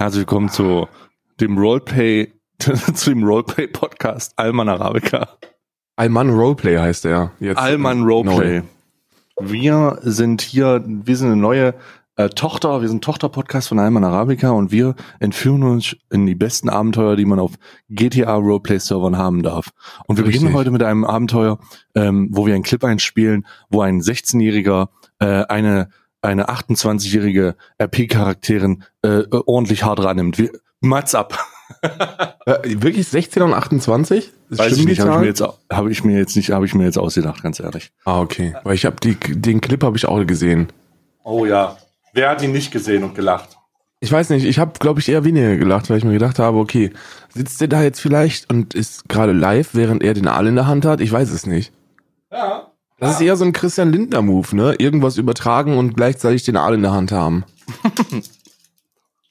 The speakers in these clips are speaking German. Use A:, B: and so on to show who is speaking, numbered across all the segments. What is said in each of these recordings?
A: Herzlich willkommen zu dem Roleplay, zu dem Roleplay-Podcast Alman Arabica.
B: Alman Roleplay heißt er. Jetzt
A: Alman Roleplay. Wir sind hier, wir sind eine neue äh, Tochter, wir sind Tochter-Podcast von Alman Arabica und wir entführen uns in die besten Abenteuer, die man auf GTA Roleplay-Servern haben darf. Und wir
B: Richtig.
A: beginnen heute mit einem Abenteuer, ähm, wo wir einen Clip einspielen, wo ein 16-Jähriger äh, eine eine 28-jährige RP-Charakterin äh, ordentlich hart rannimmt. Wir, Mats ab.
B: Äh, wirklich 16 und 28? Das
A: Weiß ich nicht, habe ich mir jetzt, habe ich mir jetzt nicht, habe ich mir jetzt ausgedacht, ganz ehrlich.
B: Ah, okay. Weil ich habe die den Clip habe ich auch gesehen.
A: Oh ja. Wer hat ihn nicht gesehen und gelacht?
B: Ich weiß nicht, ich habe glaube ich eher weniger gelacht, weil ich mir gedacht habe, okay, sitzt der da jetzt vielleicht und ist gerade live, während er den Aal in der Hand hat? Ich weiß es nicht.
A: Ja.
B: Das ist eher so ein Christian Lindner Move, ne? Irgendwas übertragen und gleichzeitig den Aal in der Hand haben.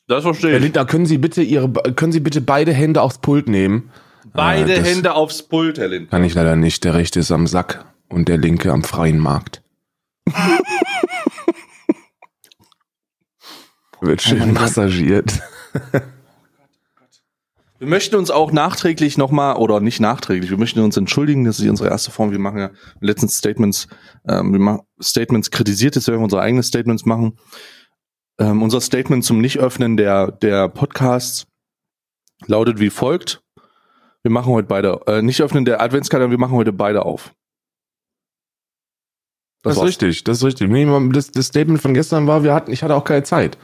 A: Das verstehe
B: Herr
A: ich.
B: Lindner, können Sie bitte Ihre können Sie bitte beide Hände aufs Pult nehmen?
A: Beide
B: das
A: Hände aufs Pult, Herr Lind.
B: Kann ich leider nicht. Der rechte ist am Sack und der linke am freien Markt. Wird schön
A: Gott.
B: massagiert.
A: Wir möchten uns auch nachträglich nochmal, oder nicht nachträglich, wir möchten uns entschuldigen, das ist unsere erste Form. Wir machen ja letztens Statements, ähm, wir machen Statements kritisiert, jetzt werden wir unsere eigenen Statements machen. Ähm, unser Statement zum Nicht-Öffnen der, der Podcasts lautet wie folgt. Wir machen heute beide, äh, nicht öffnen der Adventskalender, wir machen heute beide auf.
B: Das, ist
A: war's.
B: richtig, das ist richtig. Nee, das, das Statement von gestern war, wir hatten, ich hatte auch keine Zeit.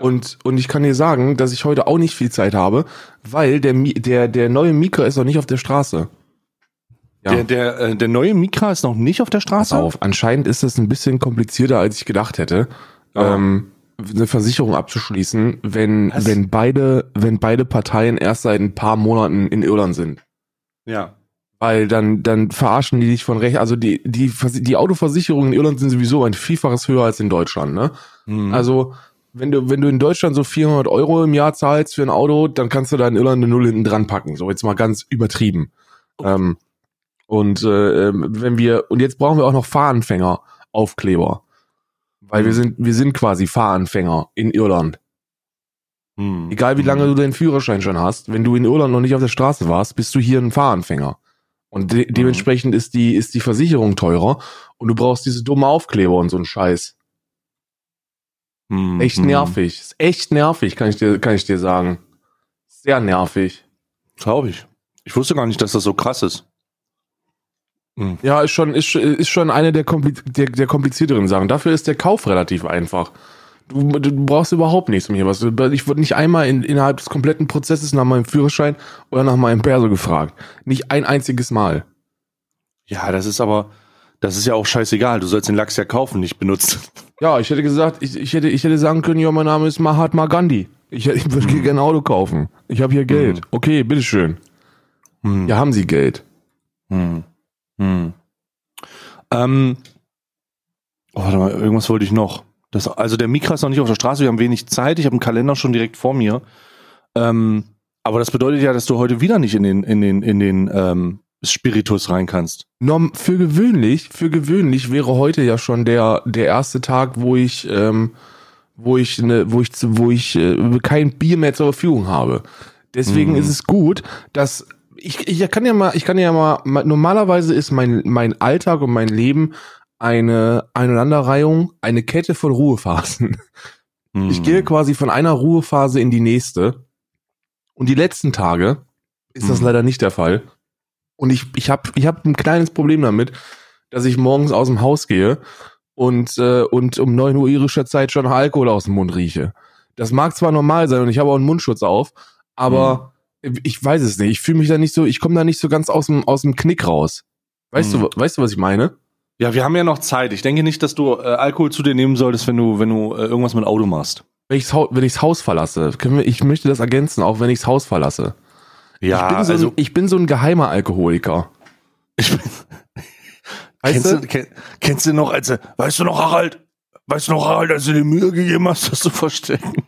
B: Und, und ich kann dir sagen, dass ich heute auch nicht viel Zeit habe, weil der, der, der neue Mika ist noch nicht auf der Straße. Ja.
A: Der, der, äh, der neue Mikra ist noch nicht auf der
B: Pass
A: Straße.
B: auf, anscheinend ist es ein bisschen komplizierter, als ich gedacht hätte, ähm, eine Versicherung abzuschließen, wenn,
A: Was?
B: wenn beide, wenn beide Parteien erst seit ein paar Monaten in Irland sind.
A: Ja.
B: Weil dann, dann verarschen die dich von recht, also die, die, die Autoversicherungen in Irland sind sowieso ein Vielfaches höher als in Deutschland, ne?
A: Mhm.
B: Also, wenn du, wenn du in Deutschland so 400 Euro im Jahr zahlst für ein Auto, dann kannst du da in Irland eine Null hinten dran packen. So, jetzt mal ganz übertrieben. Ähm, und, äh, ähm, wenn wir, und jetzt brauchen wir auch noch Fahranfänger Aufkleber. Weil wir
A: Mhm.
B: sind, wir sind quasi Fahranfänger in Irland.
A: Mhm.
B: Egal wie lange du deinen Führerschein schon hast, wenn du in Irland noch nicht auf der Straße warst, bist du hier ein Fahranfänger. Und de dementsprechend ist die, ist die Versicherung teurer und du brauchst diese dumme Aufkleber und so ein Scheiß.
A: Mhm.
B: Echt
A: Mhm.
B: nervig. Ist echt nervig, kann ich dir, kann ich dir sagen. Sehr nervig.
A: Glaube ich. Ich wusste gar nicht, dass das so krass ist. Mhm.
B: Ja, ist schon, ist, ist schon eine der, der, der komplizierteren Sachen. Dafür ist der Kauf relativ einfach. Du, du brauchst überhaupt nichts mehr. Was. Ich wurde nicht einmal in, innerhalb des kompletten Prozesses nach meinem Führerschein oder nach meinem Perso gefragt. Nicht ein einziges Mal.
A: Ja, das ist aber, das ist ja auch scheißegal. Du sollst den Lachs ja kaufen, nicht benutzen.
B: Ja, ich hätte gesagt, ich, ich, hätte, ich hätte sagen können, ja, mein Name ist Mahatma Gandhi. Ich, ich würde gerne ein Auto kaufen. Ich habe hier Geld. Okay, bitteschön.
A: Hm.
B: Ja, haben Sie Geld.
A: Hm. Hm. Ähm, oh, warte mal, irgendwas wollte ich noch. Das, also der Mikra ist noch nicht auf der Straße, wir haben wenig Zeit. Ich habe einen Kalender schon direkt vor mir. Ähm, aber das bedeutet ja, dass du heute wieder nicht in den, in den, in den ähm, Spiritus rein kannst.
B: Norm, für gewöhnlich, für gewöhnlich wäre heute ja schon der, der erste Tag, wo ich, ähm, wo ich, ne, wo ich, wo ich äh, kein Bier mehr zur Verfügung habe. Deswegen
A: Mhm.
B: ist es gut, dass ich, ich kann ja mal, ich kann ja mal, ma- normalerweise ist mein, mein Alltag und mein Leben eine Aneinanderreihung, eine Kette von Ruhephasen.
A: Hm.
B: Ich gehe quasi von einer Ruhephase in die nächste. Und die letzten Tage ist das
A: Hm.
B: leider nicht der Fall. Und ich, ich habe ich hab ein kleines Problem damit, dass ich morgens aus dem Haus gehe und, äh, und um 9 Uhr irischer Zeit schon Alkohol aus dem Mund rieche. Das mag zwar normal sein und ich habe auch einen Mundschutz auf, aber ich weiß es nicht. Ich fühle mich da nicht so, ich komme da nicht so ganz aus dem, aus dem Knick raus. Weißt
A: Hm.
B: du, weißt du, was ich meine?
A: Ja, wir haben ja noch Zeit. Ich denke nicht, dass du äh, Alkohol zu dir nehmen solltest, wenn du, wenn du äh, irgendwas mit Auto machst.
B: Wenn ich's, wenn ichs Haus verlasse, können wir, ich möchte das ergänzen, auch wenn ichs Haus verlasse.
A: Ja,
B: ich, bin so
A: also
B: ein, ich bin so ein geheimer Alkoholiker.
A: ich bin,
B: Weißt
A: kennst,
B: du?
A: kenn, kennst du noch, als weißt du noch, Harald, weißt du noch, Harald, als du dir Mühe gegeben hast, das zu verstecken?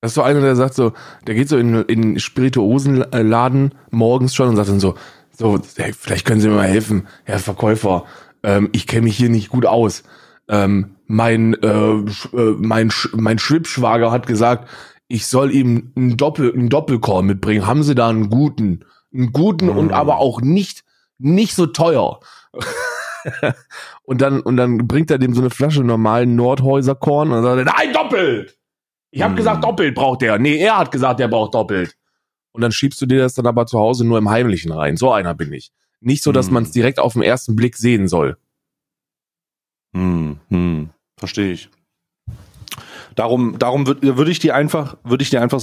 B: Das ist so einer, der sagt so, der geht so in, in Spirituosenladen morgens schon und sagt dann so, so, hey, vielleicht können Sie mir mal helfen, Herr Verkäufer. Ähm, ich kenne mich hier nicht gut aus. Ähm, mein, äh, äh, mein, Sch- mein Schwibschwager hat gesagt, ich soll ihm einen Doppel, einen Doppelkorn mitbringen. Haben Sie da einen guten? Einen guten und
A: Mm.
B: aber auch nicht, nicht so teuer. und dann, und dann bringt er dem so eine Flasche normalen Nordhäuser Korn und dann sagt er, nein, doppelt! Ich habe
A: Mm.
B: gesagt, doppelt braucht er. Nee, er hat gesagt, er braucht doppelt. Und dann schiebst du dir das dann aber zu Hause nur im Heimlichen rein. So einer bin ich. Nicht so, dass
A: Mm.
B: man es direkt auf den ersten Blick sehen soll.
A: Hm, hm, verstehe ich. Darum, darum würde würd ich dir einfach, würde ich dir einfach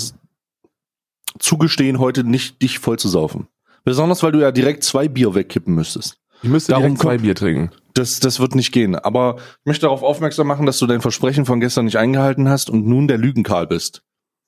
A: zugestehen, heute nicht dich voll zu saufen. Besonders, weil du ja direkt zwei Bier wegkippen müsstest.
B: Ich müsste
A: Darum
B: direkt zwei Bier trinken.
A: Das, das wird nicht gehen. Aber ich möchte darauf aufmerksam machen, dass du dein Versprechen von gestern nicht eingehalten hast und nun der Lügenkarl bist.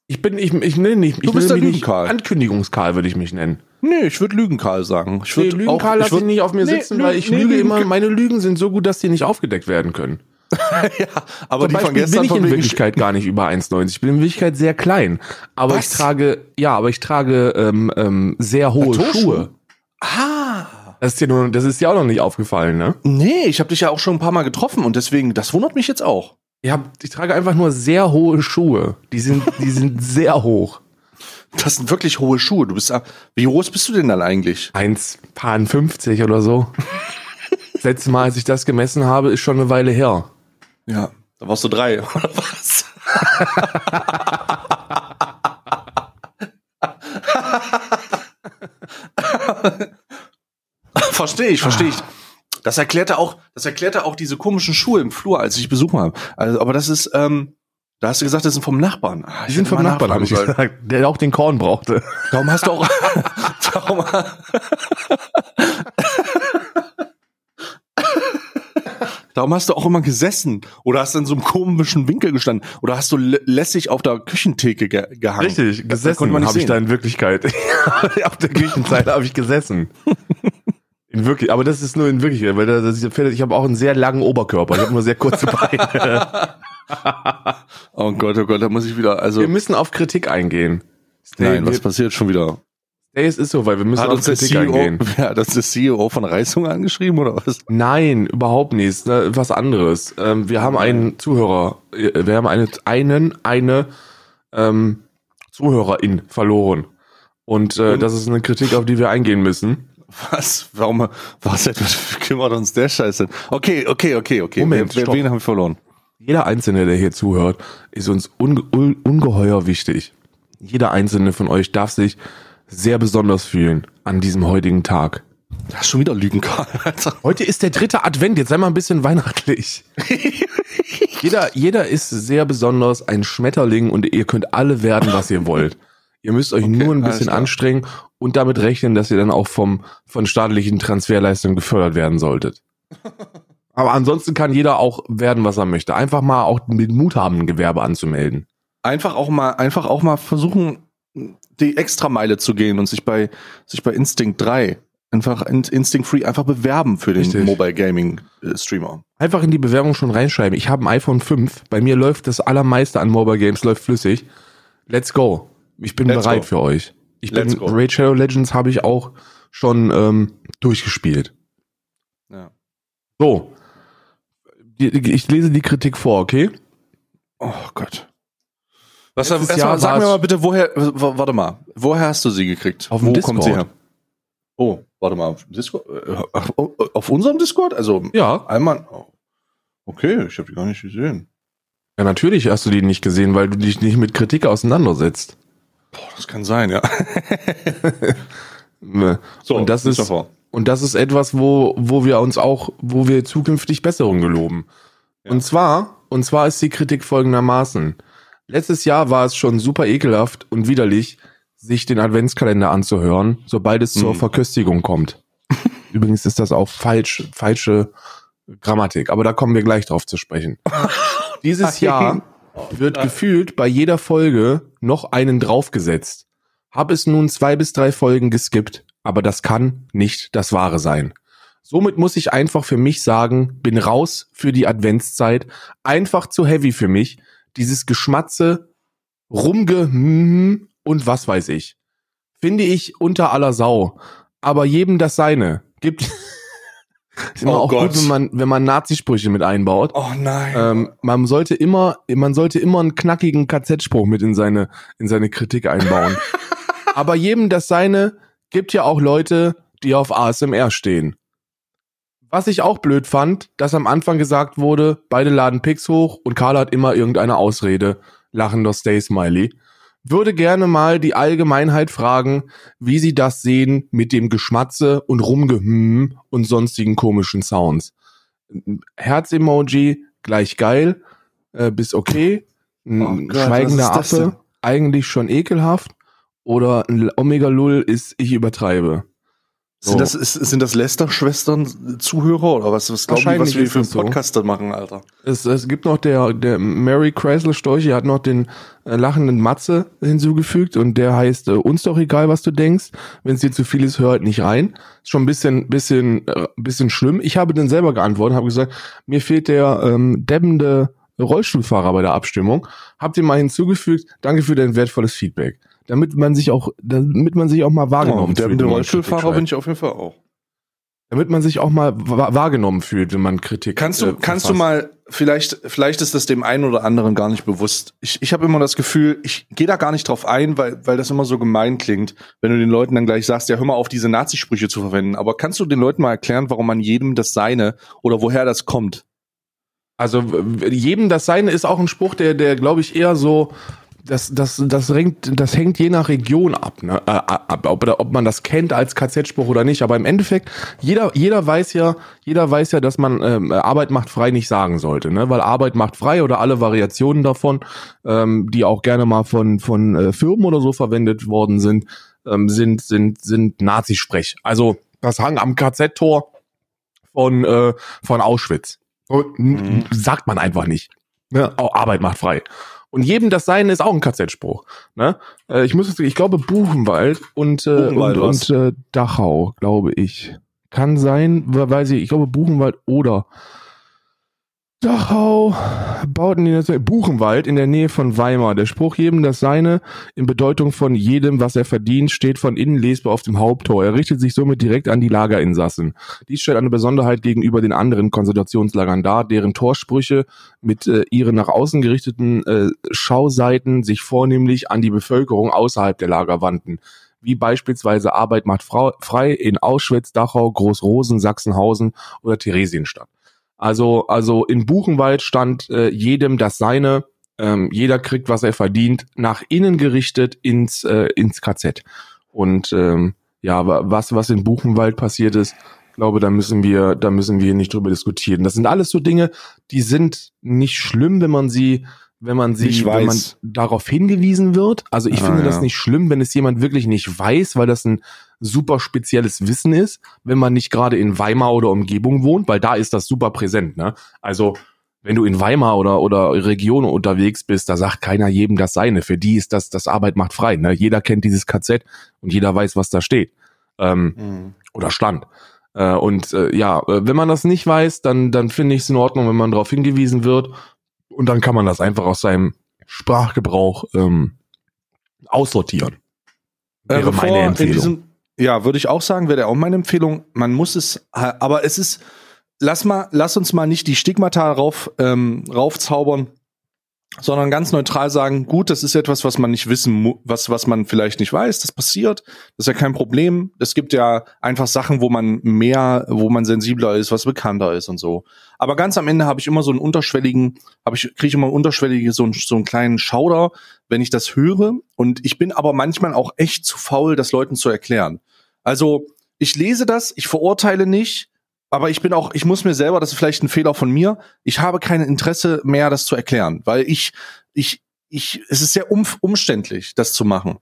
B: Ich bin, ich, ich nenne nicht, ich
A: Du bist der Lügenkarl.
B: Ankündigungskarl würde ich mich nennen.
A: Nee, ich würde Lügenkarl sagen. Ich
B: Nee,
A: würd
B: Lügenkarl lasse ich nicht auf mir
A: Nee,
B: sitzen,
A: Lü-
B: weil ich
A: nee,
B: lüge
A: Lügen-
B: immer, meine Lügen sind so gut, dass die nicht aufgedeckt werden können.
A: ja, aber
B: Zum
A: die von
B: Beispiel
A: gestern
B: bin ich
A: von
B: in Wirklichkeit gar nicht über 1,90. Ich bin in Wirklichkeit sehr klein. Aber
A: Was?
B: ich trage, ja, aber ich trage ähm, ähm, sehr hohe
A: Plateauschuhe?
B: Schuhe.
A: Ah.
B: Das ist dir nur, das ist dir auch noch nicht aufgefallen, ne?
A: Nee, ich habe dich ja auch schon ein paar Mal getroffen und deswegen, das wundert mich jetzt auch.
B: Hab, ich trage einfach nur sehr hohe Schuhe. Die sind, die sind sehr hoch.
A: Das sind wirklich hohe Schuhe. Du bist, wie groß bist du denn dann eigentlich?
B: 1,50 oder so. Das letzte Mal, als ich das gemessen habe, ist schon eine Weile her.
A: Ja, da warst du drei, oder was? verstehe ich, verstehe ich. Das erklärte auch, das erklärte auch diese komischen Schuhe im Flur, als ich Besuch habe. Also, aber das ist, ähm, da hast du gesagt, das sind vom Nachbarn. Ah,
B: Die
A: ich
B: sind vom Nachbarn, habe ich gesagt, der auch den Korn brauchte.
A: Darum hast du auch, darum, darum hast du auch immer gesessen oder hast in so einem komischen Winkel gestanden oder hast du lä- lässig auf der Küchentheke ge gehangen.
B: Richtig, gesessen habe ich da in Wirklichkeit. Auf der Küchenzeile habe ich gesessen. In wirklich, aber das ist nur in Wirklichkeit, weil da, das, ich habe auch einen sehr langen Oberkörper. Ich habe nur sehr kurze Beine.
A: Oh Gott, oh Gott, da muss ich wieder, also,
B: wir müssen auf Kritik eingehen.
A: Nein, was
B: wir,
A: passiert schon wieder?
B: Stay, es ist so, weil wir müssen
A: Hat
B: auf
A: uns der
B: Kritik
A: CEO,
B: eingehen.
A: ja, das ist der CEO von Reißung angeschrieben oder was?
B: Nein, überhaupt nicht. Ne, was anderes. Ähm, wir haben einen Zuhörer, äh, wir haben eine, einen, eine ähm, Zuhörerin verloren. Und äh, das ist eine Kritik, auf die wir eingehen müssen.
A: Was? Warum, was kümmert uns der Scheiße? Okay, okay, okay, okay.
B: Moment, stopp.
A: wen haben wir verloren?
B: Jeder Einzelne, der hier zuhört, ist uns unge un ungeheuer wichtig. Jeder Einzelne von euch darf sich sehr besonders fühlen an diesem heutigen Tag.
A: Das ist schon wieder Lügen, Karl.
B: Heute ist der dritte Advent, jetzt sei mal ein bisschen weihnachtlich. jeder, jeder ist sehr besonders ein Schmetterling und ihr könnt alle werden, was ihr wollt. Ihr müsst euch
A: Okay,
B: nur ein bisschen anstrengen und damit rechnen, dass ihr dann auch vom, von staatlichen Transferleistungen gefördert werden solltet. Aber ansonsten kann jeder auch werden, was er möchte. Einfach mal auch mit Mut haben, ein Gewerbe anzumelden.
A: Einfach auch mal, einfach auch mal versuchen, die Extrameile zu gehen und sich bei, sich bei Instinct 3 einfach in, Instinct Free einfach bewerben für den
B: Richtig.
A: Mobile Gaming äh, Streamer.
B: Einfach in die Bewerbung schon reinschreiben. Ich habe ein iPhone 5. Bei mir läuft das allermeiste an Mobile Games, läuft flüssig. Let's go. Ich bin
A: Let's
B: bereit
A: go.
B: für euch. Ich
A: Let's
B: bin
A: go.
B: Raid Shadow Legends habe ich auch schon ähm, durchgespielt.
A: Ja.
B: So. Ich lese die Kritik vor, okay?
A: Oh Gott. Was, erstmal,
B: Jahr
A: sag mir mal bitte, woher, warte mal, woher hast du sie gekriegt?
B: Auf
A: Wo kommt sie her? Oh, warte mal, auf, Discord? Äh, Auf, unserem Discord? Also,
B: Ja.
A: einmal, oh. okay, ich habe die gar nicht gesehen.
B: Ja, natürlich hast du die nicht gesehen, weil du dich nicht mit Kritik auseinandersetzt.
A: Boah, das kann sein, ja.
B: Ne.
A: So,
B: Und das ist-
A: doch vor.
B: Und das ist etwas, wo, wo wir uns auch, wo wir zukünftig Besserung geloben.
A: Ja.
B: Und zwar, und zwar ist die Kritik folgendermaßen. Letztes Jahr war es schon super ekelhaft und widerlich, sich den Adventskalender anzuhören, sobald es zur
A: Mhm.
B: Verköstigung kommt. Übrigens ist das auch falsch, falsche Grammatik, aber da kommen wir gleich drauf zu sprechen. Dieses Jahr wird gefühlt bei jeder Folge noch einen draufgesetzt. Hab es nun zwei bis drei Folgen geskippt, aber das kann nicht das Wahre sein. Somit muss ich einfach für mich sagen, bin raus für die Adventszeit. Einfach zu heavy für mich. Dieses Geschmatze, Rumge und was weiß ich. Finde ich unter aller Sau. Aber jedem das seine. Gibt, Ist immer
A: Oh
B: auch
A: Gott.
B: gut, wenn man, wenn man Nazisprüche mit einbaut.
A: Oh nein.
B: Ähm, man sollte immer, man sollte immer einen knackigen KZ-Spruch mit in seine, in seine Kritik einbauen. Aber jedem das seine gibt ja auch Leute, die auf ASMR stehen. Was ich auch blöd fand, dass am Anfang gesagt wurde, beide laden Pics hoch und Karl hat immer irgendeine Ausrede. Lachender Stay Smiley. Würde gerne mal die Allgemeinheit fragen, wie sie das sehen mit dem Geschmatze und Rumgehüm und sonstigen komischen Sounds. Herz-Emoji, gleich geil, äh, bis okay. Ein
A: Oh
B: schweigender? Affe, eigentlich schon ekelhaft. Oder ein Omega-Lull ist, ich übertreibe. So.
A: Sind das, ist, sind das Lester-Schwestern Zuhörer oder was, was glauben die, was wir für einen
B: so.
A: Podcast da machen, Alter?
B: Es, es gibt noch der, der Mary Chrysler Storchi hat noch den äh, lachenden Matze hinzugefügt und der heißt, äh, uns doch egal, was du denkst. Wenn es dir zu viel ist, hör halt nicht rein. Ist schon ein bisschen, bisschen, äh, bisschen schlimm. Ich habe dann selber geantwortet, habe gesagt, mir fehlt der ähm, debbende Rollstuhlfahrer bei der Abstimmung. Habt ihr mal hinzugefügt. Danke für dein wertvolles Feedback. Damit man sich auch, damit man sich auch mal wahrgenommen
A: Oh, der,
B: fühlt.
A: der
B: wenn man
A: Rollstuhlfahrer bin ich auf jeden Fall auch.
B: Damit man sich auch mal wa- wahrgenommen fühlt, wenn man Kritik
A: Kannst du,
B: äh,
A: kannst du mal, vielleicht, vielleicht ist das dem einen oder anderen gar nicht bewusst. Ich, ich habe immer das Gefühl, ich gehe da gar nicht drauf ein, weil, weil das immer so gemein klingt, wenn du den Leuten dann gleich sagst, ja, hör mal auf, diese Nazisprüche zu verwenden. Aber kannst du den Leuten mal erklären, warum man jedem das Seine oder woher das kommt?
B: Also jedem das Seine ist auch ein Spruch, der, der glaube ich eher so, das, das, das, hängt, das hängt je nach Region ab, ne? äh, ab ob, ob man das kennt als KZ-Spruch oder nicht. Aber im Endeffekt, jeder, jeder weiß ja, jeder weiß ja, dass man ähm, Arbeit macht frei nicht sagen sollte, ne? Weil Arbeit macht frei oder alle Variationen davon, ähm, die auch gerne mal von, von äh, Firmen oder so verwendet worden sind, ähm, sind, sind, sind Nazisprech. Also das Hang am KZ-Tor von, äh, von Auschwitz. N- Sagt man einfach nicht. Ne? Arbeit macht frei. Und jedem das Seine ist auch ein KZ-Spruch. Ne? Äh, ich muss, ich glaube Buchenwald und äh,
A: Buchenwald,
B: und, und äh, Dachau, glaube ich. Kann sein, we- weiß ich, ich glaube Buchenwald oder Dachau bauten die Nation- Buchenwald in der Nähe von Weimar. Der Spruch jedem das Seine in Bedeutung von jedem, was er verdient, steht von innen lesbar auf dem Haupttor. Er richtet sich somit direkt an die Lagerinsassen. Dies stellt eine Besonderheit gegenüber den anderen Konzentrationslagern dar, deren Torsprüche mit äh, ihren nach außen gerichteten äh, Schauseiten sich vornehmlich an die Bevölkerung außerhalb der Lager wandten. Wie beispielsweise Arbeit macht frei in Auschwitz, Dachau, Großrosen, Sachsenhausen oder Theresienstadt. Also, also in Buchenwald stand äh, jedem das Seine, ähm, jeder kriegt, was er verdient, nach innen gerichtet ins, äh, ins KZ. Und ähm, ja, wa- was, was in Buchenwald passiert ist, glaube, da müssen wir, da müssen wir nicht drüber diskutieren. Das sind alles so Dinge, die sind nicht schlimm, wenn man sie, wenn man sie,
A: Nicht
B: wenn man darauf hingewiesen wird. Also ich
A: Ah,
B: finde
A: ja.
B: das nicht schlimm, wenn es jemand wirklich nicht weiß, weil das ein super spezielles Wissen ist, wenn man nicht gerade in Weimar oder Umgebung wohnt, weil da ist das super präsent, ne? Also, wenn du in Weimar oder, oder Region unterwegs bist, da sagt keiner jedem das Seine. Für die ist das, das Arbeit macht frei, ne? Jeder kennt dieses KZ und jeder weiß, was da steht. Ähm,
A: Mhm.
B: oder stand. Äh, und äh, ja, äh, wenn man das nicht weiß, dann, dann finde ich es in Ordnung, wenn man darauf hingewiesen wird. Und dann kann man das einfach aus seinem Sprachgebrauch ähm, aussortieren.
A: Äh,
B: Wäre
A: bevor
B: meine
A: in
B: Empfehlung.
A: Ja, würde ich auch sagen, wäre auch meine Empfehlung. Man muss es, aber es ist, lass mal, lass uns mal nicht die Stigmata rauf, ähm, raufzaubern, sondern ganz neutral sagen, gut, das ist etwas, was man nicht wissen was, was man vielleicht nicht weiß, das passiert, das ist ja kein Problem. Es gibt ja einfach Sachen, wo man mehr, wo man sensibler ist, was bekannter ist und so. Aber ganz am Ende habe ich immer so einen unterschwelligen, habe ich, kriege ich immer unterschwellige, so einen, so einen kleinen Schauder, wenn ich das höre. Und ich bin aber manchmal auch echt zu faul, das Leuten zu erklären. Also, ich lese das, ich verurteile nicht, aber ich bin auch, ich muss mir selber, das ist vielleicht ein Fehler von mir, ich habe kein Interesse mehr, das zu erklären, weil ich, ich, ich, es ist sehr um, umständlich, das zu machen.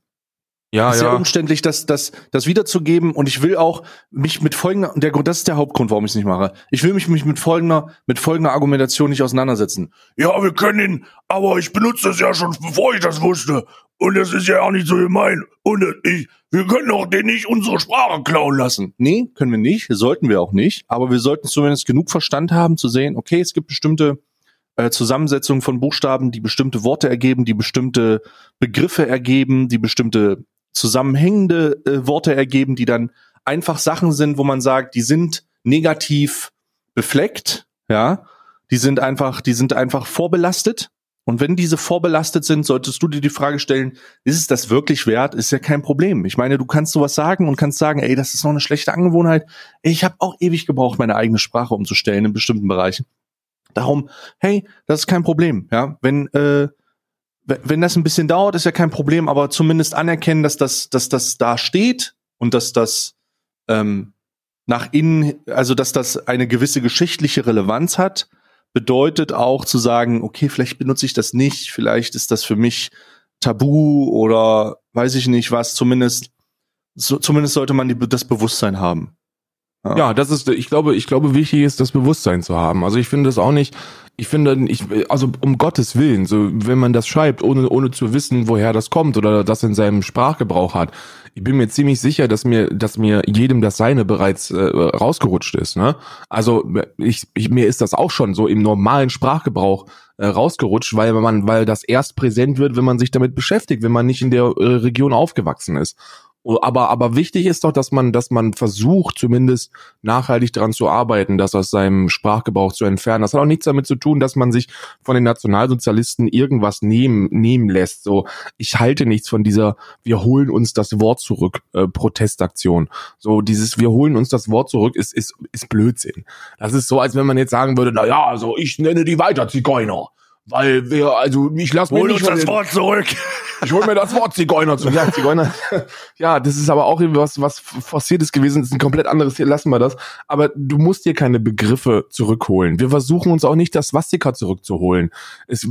B: Ja,
A: es ist sehr
B: ja.
A: umständlich, das, das, das wiederzugeben und ich will auch mich mit folgender, der Grund, das ist der Hauptgrund, warum ich es nicht mache. Ich will mich, mich mit folgender, mit folgender Argumentation nicht auseinandersetzen. Ja, wir können ihn, aber ich benutze das ja schon, bevor ich das wusste. Und das ist ja auch nicht so gemein. Und ich, wir können doch den nicht unsere Sprache klauen lassen. Nee, können wir nicht, sollten wir auch nicht. Aber wir sollten zumindest genug Verstand haben zu sehen, okay, es gibt bestimmte äh, Zusammensetzungen von Buchstaben, die bestimmte Worte ergeben, die bestimmte Begriffe ergeben, die bestimmte zusammenhängende äh, Worte ergeben, die dann einfach Sachen sind, wo man sagt, die sind negativ befleckt, ja. Die sind einfach, die sind einfach vorbelastet. Und wenn diese vorbelastet sind, solltest du dir die Frage stellen, ist es das wirklich wert? Ist ja kein Problem. Ich meine, du kannst sowas sagen und kannst sagen, ey, das ist noch eine schlechte Angewohnheit. Ich habe auch ewig gebraucht, meine eigene Sprache umzustellen in bestimmten Bereichen. Darum, hey, das ist kein Problem. Ja, wenn äh, wenn das ein bisschen dauert, ist ja kein Problem, aber zumindest anerkennen, dass das, dass das da steht und dass das ähm, nach innen, also dass das eine gewisse geschichtliche Relevanz hat, bedeutet auch zu sagen, okay, vielleicht benutze ich das nicht, vielleicht ist das für mich tabu oder weiß ich nicht was, zumindest, so, zumindest sollte man die, das Bewusstsein haben.
B: Ja. das ist, ich glaube, ich glaube, wichtig ist, das Bewusstsein zu haben. Also ich finde das auch nicht, ich finde, ich, also um Gottes Willen, so wenn man das schreibt, ohne, ohne zu wissen, woher das kommt oder das in seinem Sprachgebrauch hat, ich bin mir ziemlich sicher, dass mir, dass mir jedem das Seine bereits äh, rausgerutscht ist. Ne? Also ich, ich, mir ist das auch schon so im normalen Sprachgebrauch äh, rausgerutscht, weil man, weil das erst präsent wird, wenn man sich damit beschäftigt, wenn man nicht in der äh, Region aufgewachsen ist. Aber, aber wichtig ist doch, dass man, dass man versucht, zumindest nachhaltig daran zu arbeiten, das aus seinem Sprachgebrauch zu entfernen. Das hat auch nichts damit zu tun, dass man sich von den Nationalsozialisten irgendwas nehmen, nehmen lässt. So, ich halte nichts von dieser, wir holen uns das Wort zurück, äh, Protestaktion. So, dieses, wir holen uns das Wort zurück, ist, ist, ist Blödsinn. Das ist so, als wenn man jetzt sagen würde, na ja, also ich nenne die weiter Zigeuner. Weil wir, also ich lasse mir
A: nicht das Wort zurück.
B: Ich hol mir das Wort Zigeuner zurück. Ja, Zigeuner. Ja, das ist aber auch was, was forciertes gewesen. Das ist ein komplett anderes. Hier lassen wir das. Aber du musst dir keine Begriffe zurückholen. Wir versuchen uns auch nicht das Swastika zurückzuholen. Es,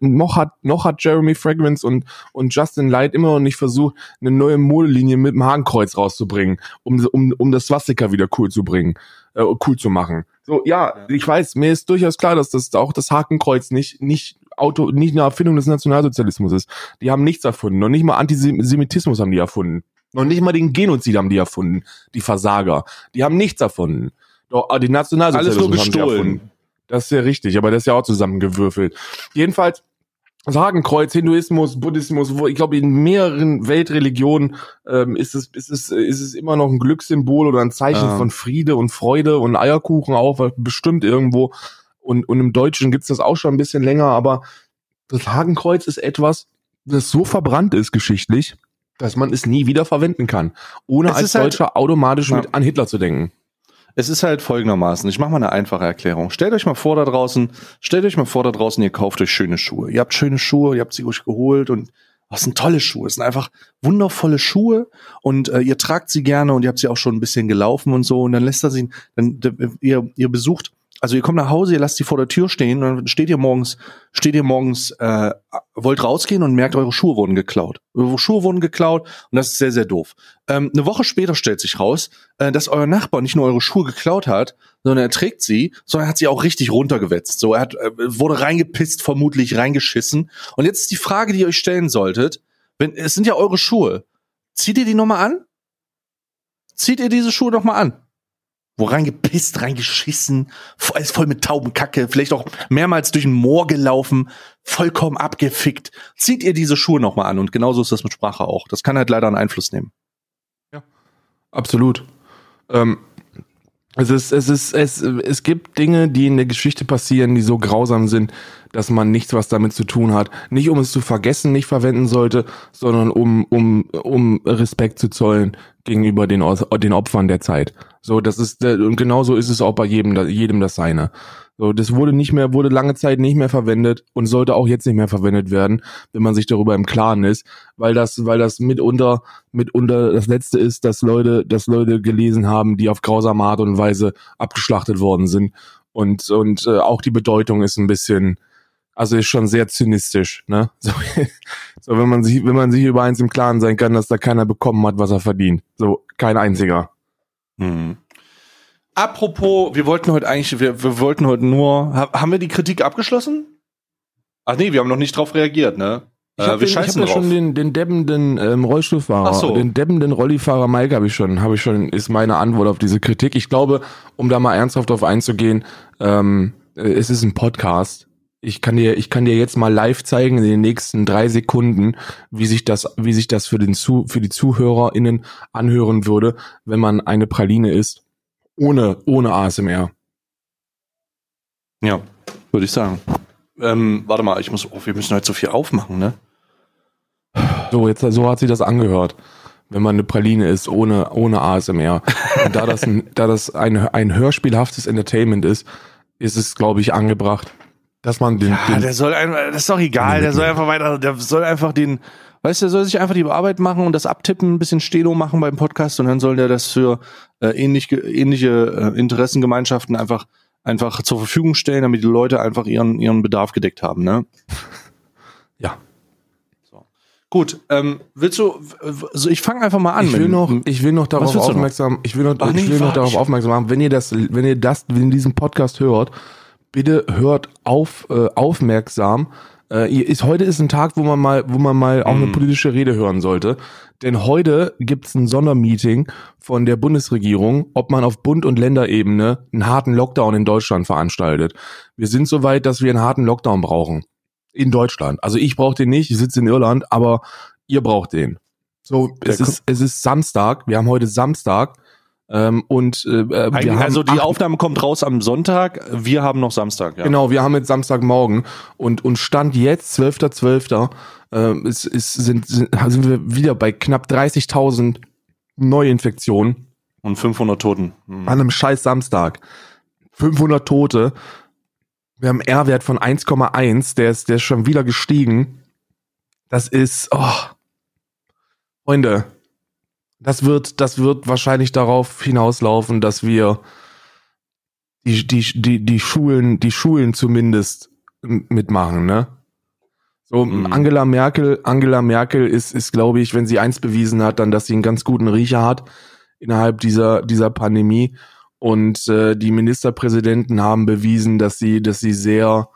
B: noch hat, noch hat Jeremy Fragrance und, und Justin Light immer noch nicht versucht, eine neue Modelinie mit dem Hakenkreuz rauszubringen, um, um, um das Swastika wieder cool zu bringen, äh, cool zu machen. So, ja, ich weiß, mir ist durchaus klar, dass das auch das Hakenkreuz nicht, nicht Auto, nicht eine Erfindung des Nationalsozialismus ist. Die haben nichts erfunden. Noch nicht mal Antisemitismus haben die erfunden. Noch nicht mal den Genozid haben die erfunden. Die Versager. Die haben nichts erfunden. Doch, ah, die Nationalsozialismus
A: Alles nur gestohlen. haben die erfunden.
B: Das ist ja richtig, aber das ist ja auch zusammengewürfelt. Jedenfalls, Hakenkreuz, Hinduismus, Buddhismus, wo ich glaube in mehreren Weltreligionen ähm, ist es ist es ist es immer noch ein Glückssymbol oder ein Zeichen ja. von Friede und Freude und Eierkuchen auch bestimmt irgendwo und und im Deutschen gibt's das auch schon ein bisschen länger, aber das Hakenkreuz ist etwas, das so verbrannt ist geschichtlich, dass man es nie wieder verwenden kann, ohne es als halt Deutscher automatisch ja. mit an Hitler zu denken.
A: Es ist halt folgendermaßen, ich mache mal eine einfache Erklärung. Stellt euch mal vor da draußen, stellt euch mal vor da draußen, ihr kauft euch schöne Schuhe. Ihr habt schöne Schuhe, ihr habt sie euch geholt und was sind tolle Schuhe. Es sind einfach wundervolle Schuhe und äh, ihr tragt sie gerne und ihr habt sie auch schon ein bisschen gelaufen und so und dann lässt er sie, dann ihr, ihr besucht also ihr kommt nach Hause, ihr lasst die vor der Tür stehen und dann steht ihr morgens, steht ihr morgens, äh, wollt rausgehen und merkt, eure Schuhe wurden geklaut. Eure Schuhe wurden geklaut und das ist sehr, sehr doof. Ähm, eine Woche später stellt sich raus, äh, dass euer Nachbar nicht nur eure Schuhe geklaut hat, sondern er trägt sie, sondern er hat sie auch richtig runtergewetzt. So, er hat, äh, wurde reingepisst, vermutlich reingeschissen. Und jetzt ist die Frage, die ihr euch stellen solltet, wenn, es sind ja eure Schuhe. Zieht ihr die nochmal an? Zieht ihr diese Schuhe nochmal an? Wo reingepisst, reingeschissen, alles voll mit Taubenkacke, vielleicht auch mehrmals durch den Moor gelaufen, vollkommen abgefickt. Zieht ihr diese Schuhe nochmal an und genauso ist das mit Sprache auch. Das kann halt leider einen Einfluss nehmen.
B: Ja, absolut. Ähm, es ist, es ist, es, es gibt Dinge, die in der Geschichte passieren, die so grausam sind, dass man nichts, was damit zu tun hat, nicht um es zu vergessen, nicht verwenden sollte, sondern um, um, um Respekt zu zollen gegenüber den, den Opfern der Zeit. So, das ist, und genauso ist es auch bei jedem, jedem das seine. So, das wurde nicht mehr, wurde lange Zeit nicht mehr verwendet und sollte auch jetzt nicht mehr verwendet werden, wenn man sich darüber im Klaren ist, weil das, weil das mitunter, mitunter das letzte ist, dass Leute, dass Leute gelesen haben, die auf grausame Art und Weise abgeschlachtet worden sind. Und, und äh, auch die Bedeutung ist ein bisschen, also ist schon sehr zynistisch, ne? So, so wenn man sich, wenn man sich über eins im Klaren sein kann, dass da keiner bekommen hat, was er verdient. So, kein einziger.
A: Mhm. Apropos, wir wollten heute eigentlich, wir, wir wollten heute nur, haben wir die Kritik abgeschlossen? Ach nee, wir haben noch nicht drauf reagiert, ne?
B: Ich habe äh, hab ja schon den, den debbenden ähm, Rollstuhlfahrer, so. den debbenden Rollifahrer Mike habe ich schon, habe ich schon, ist meine Antwort auf diese Kritik. Ich glaube, um da mal ernsthaft drauf einzugehen, ähm, äh, es ist ein Podcast. Ich kann dir, ich kann dir jetzt mal live zeigen in den nächsten drei Sekunden, wie sich das, wie sich das für den zu, für die ZuhörerInnen anhören würde, wenn man eine Praline isst Ohne, ohne ASMR.
A: Ja, würde ich sagen. Ähm, warte mal, ich muss, oh, wir müssen heute so viel aufmachen, ne?
B: So, jetzt, so hat sich das angehört, wenn man eine Praline ist ohne, ohne ASMR. Und da das, ein, da das ein, ein hörspielhaftes Entertainment ist, ist es, glaube ich, angebracht, dass man den,
A: Ja,
B: den
A: der soll einfach, das ist doch egal, der soll einfach weiter, der soll einfach den, weißt du, der soll sich einfach die Arbeit machen und das abtippen, ein bisschen Steno machen beim Podcast und dann soll der das für äh, ähnlich, ähnliche äh, Interessengemeinschaften einfach einfach zur Verfügung stellen, damit die Leute einfach ihren ihren Bedarf gedeckt haben, ne?
B: ja.
A: Gut, ähm, willst du, also ich fange einfach mal an.
B: Ich will
A: mit-
B: noch, ich will noch darauf
A: du noch?
B: aufmerksam, ich will noch,
A: Ach nee,
B: ich will noch darauf aufmerksam machen, wenn ihr das, wenn ihr das, wenn ihr diesen Podcast hört, bitte hört auf, äh, aufmerksam. Äh, ist, heute ist ein Tag, wo man mal, wo man mal auch eine
A: Mhm.
B: politische Rede hören sollte. Denn heute gibt's ein Sondermeeting von der Bundesregierung, ob man auf Bund- und Länderebene einen harten Lockdown in Deutschland veranstaltet. Wir sind so weit, dass wir einen harten Lockdown brauchen. In Deutschland. Also ich brauche den nicht, ich sitze in Irland, aber ihr braucht den. So, es ist, es ist Samstag, wir haben heute Samstag ähm, und äh, wir
A: Eigentlich,
B: haben
A: also die Aufnahme kommt raus am Sonntag, wir haben noch Samstag, ja.
B: Genau, wir haben jetzt Samstagmorgen und, und Stand jetzt, 12.12., äh, ist, ist, sind, sind, sind wir wieder bei knapp 30.000 Neuinfektionen
A: Und 500 Toten. Hm.
B: an einem scheiß Samstag. 500 Tote. Wir haben einen R-Wert von 1,1, der ist, der ist schon wieder gestiegen. Das ist, oh. Freunde, das wird, das wird wahrscheinlich darauf hinauslaufen, dass wir die, die, die, die Schulen, die Schulen zumindest mitmachen, ne? So,
A: Mhm.
B: Angela Merkel, Angela Merkel ist, ist, glaube ich, wenn sie eins bewiesen hat, dann, dass sie einen ganz guten Riecher hat innerhalb dieser, dieser Pandemie. Und äh, die Ministerpräsidenten haben bewiesen, dass sie, dass sie sehr,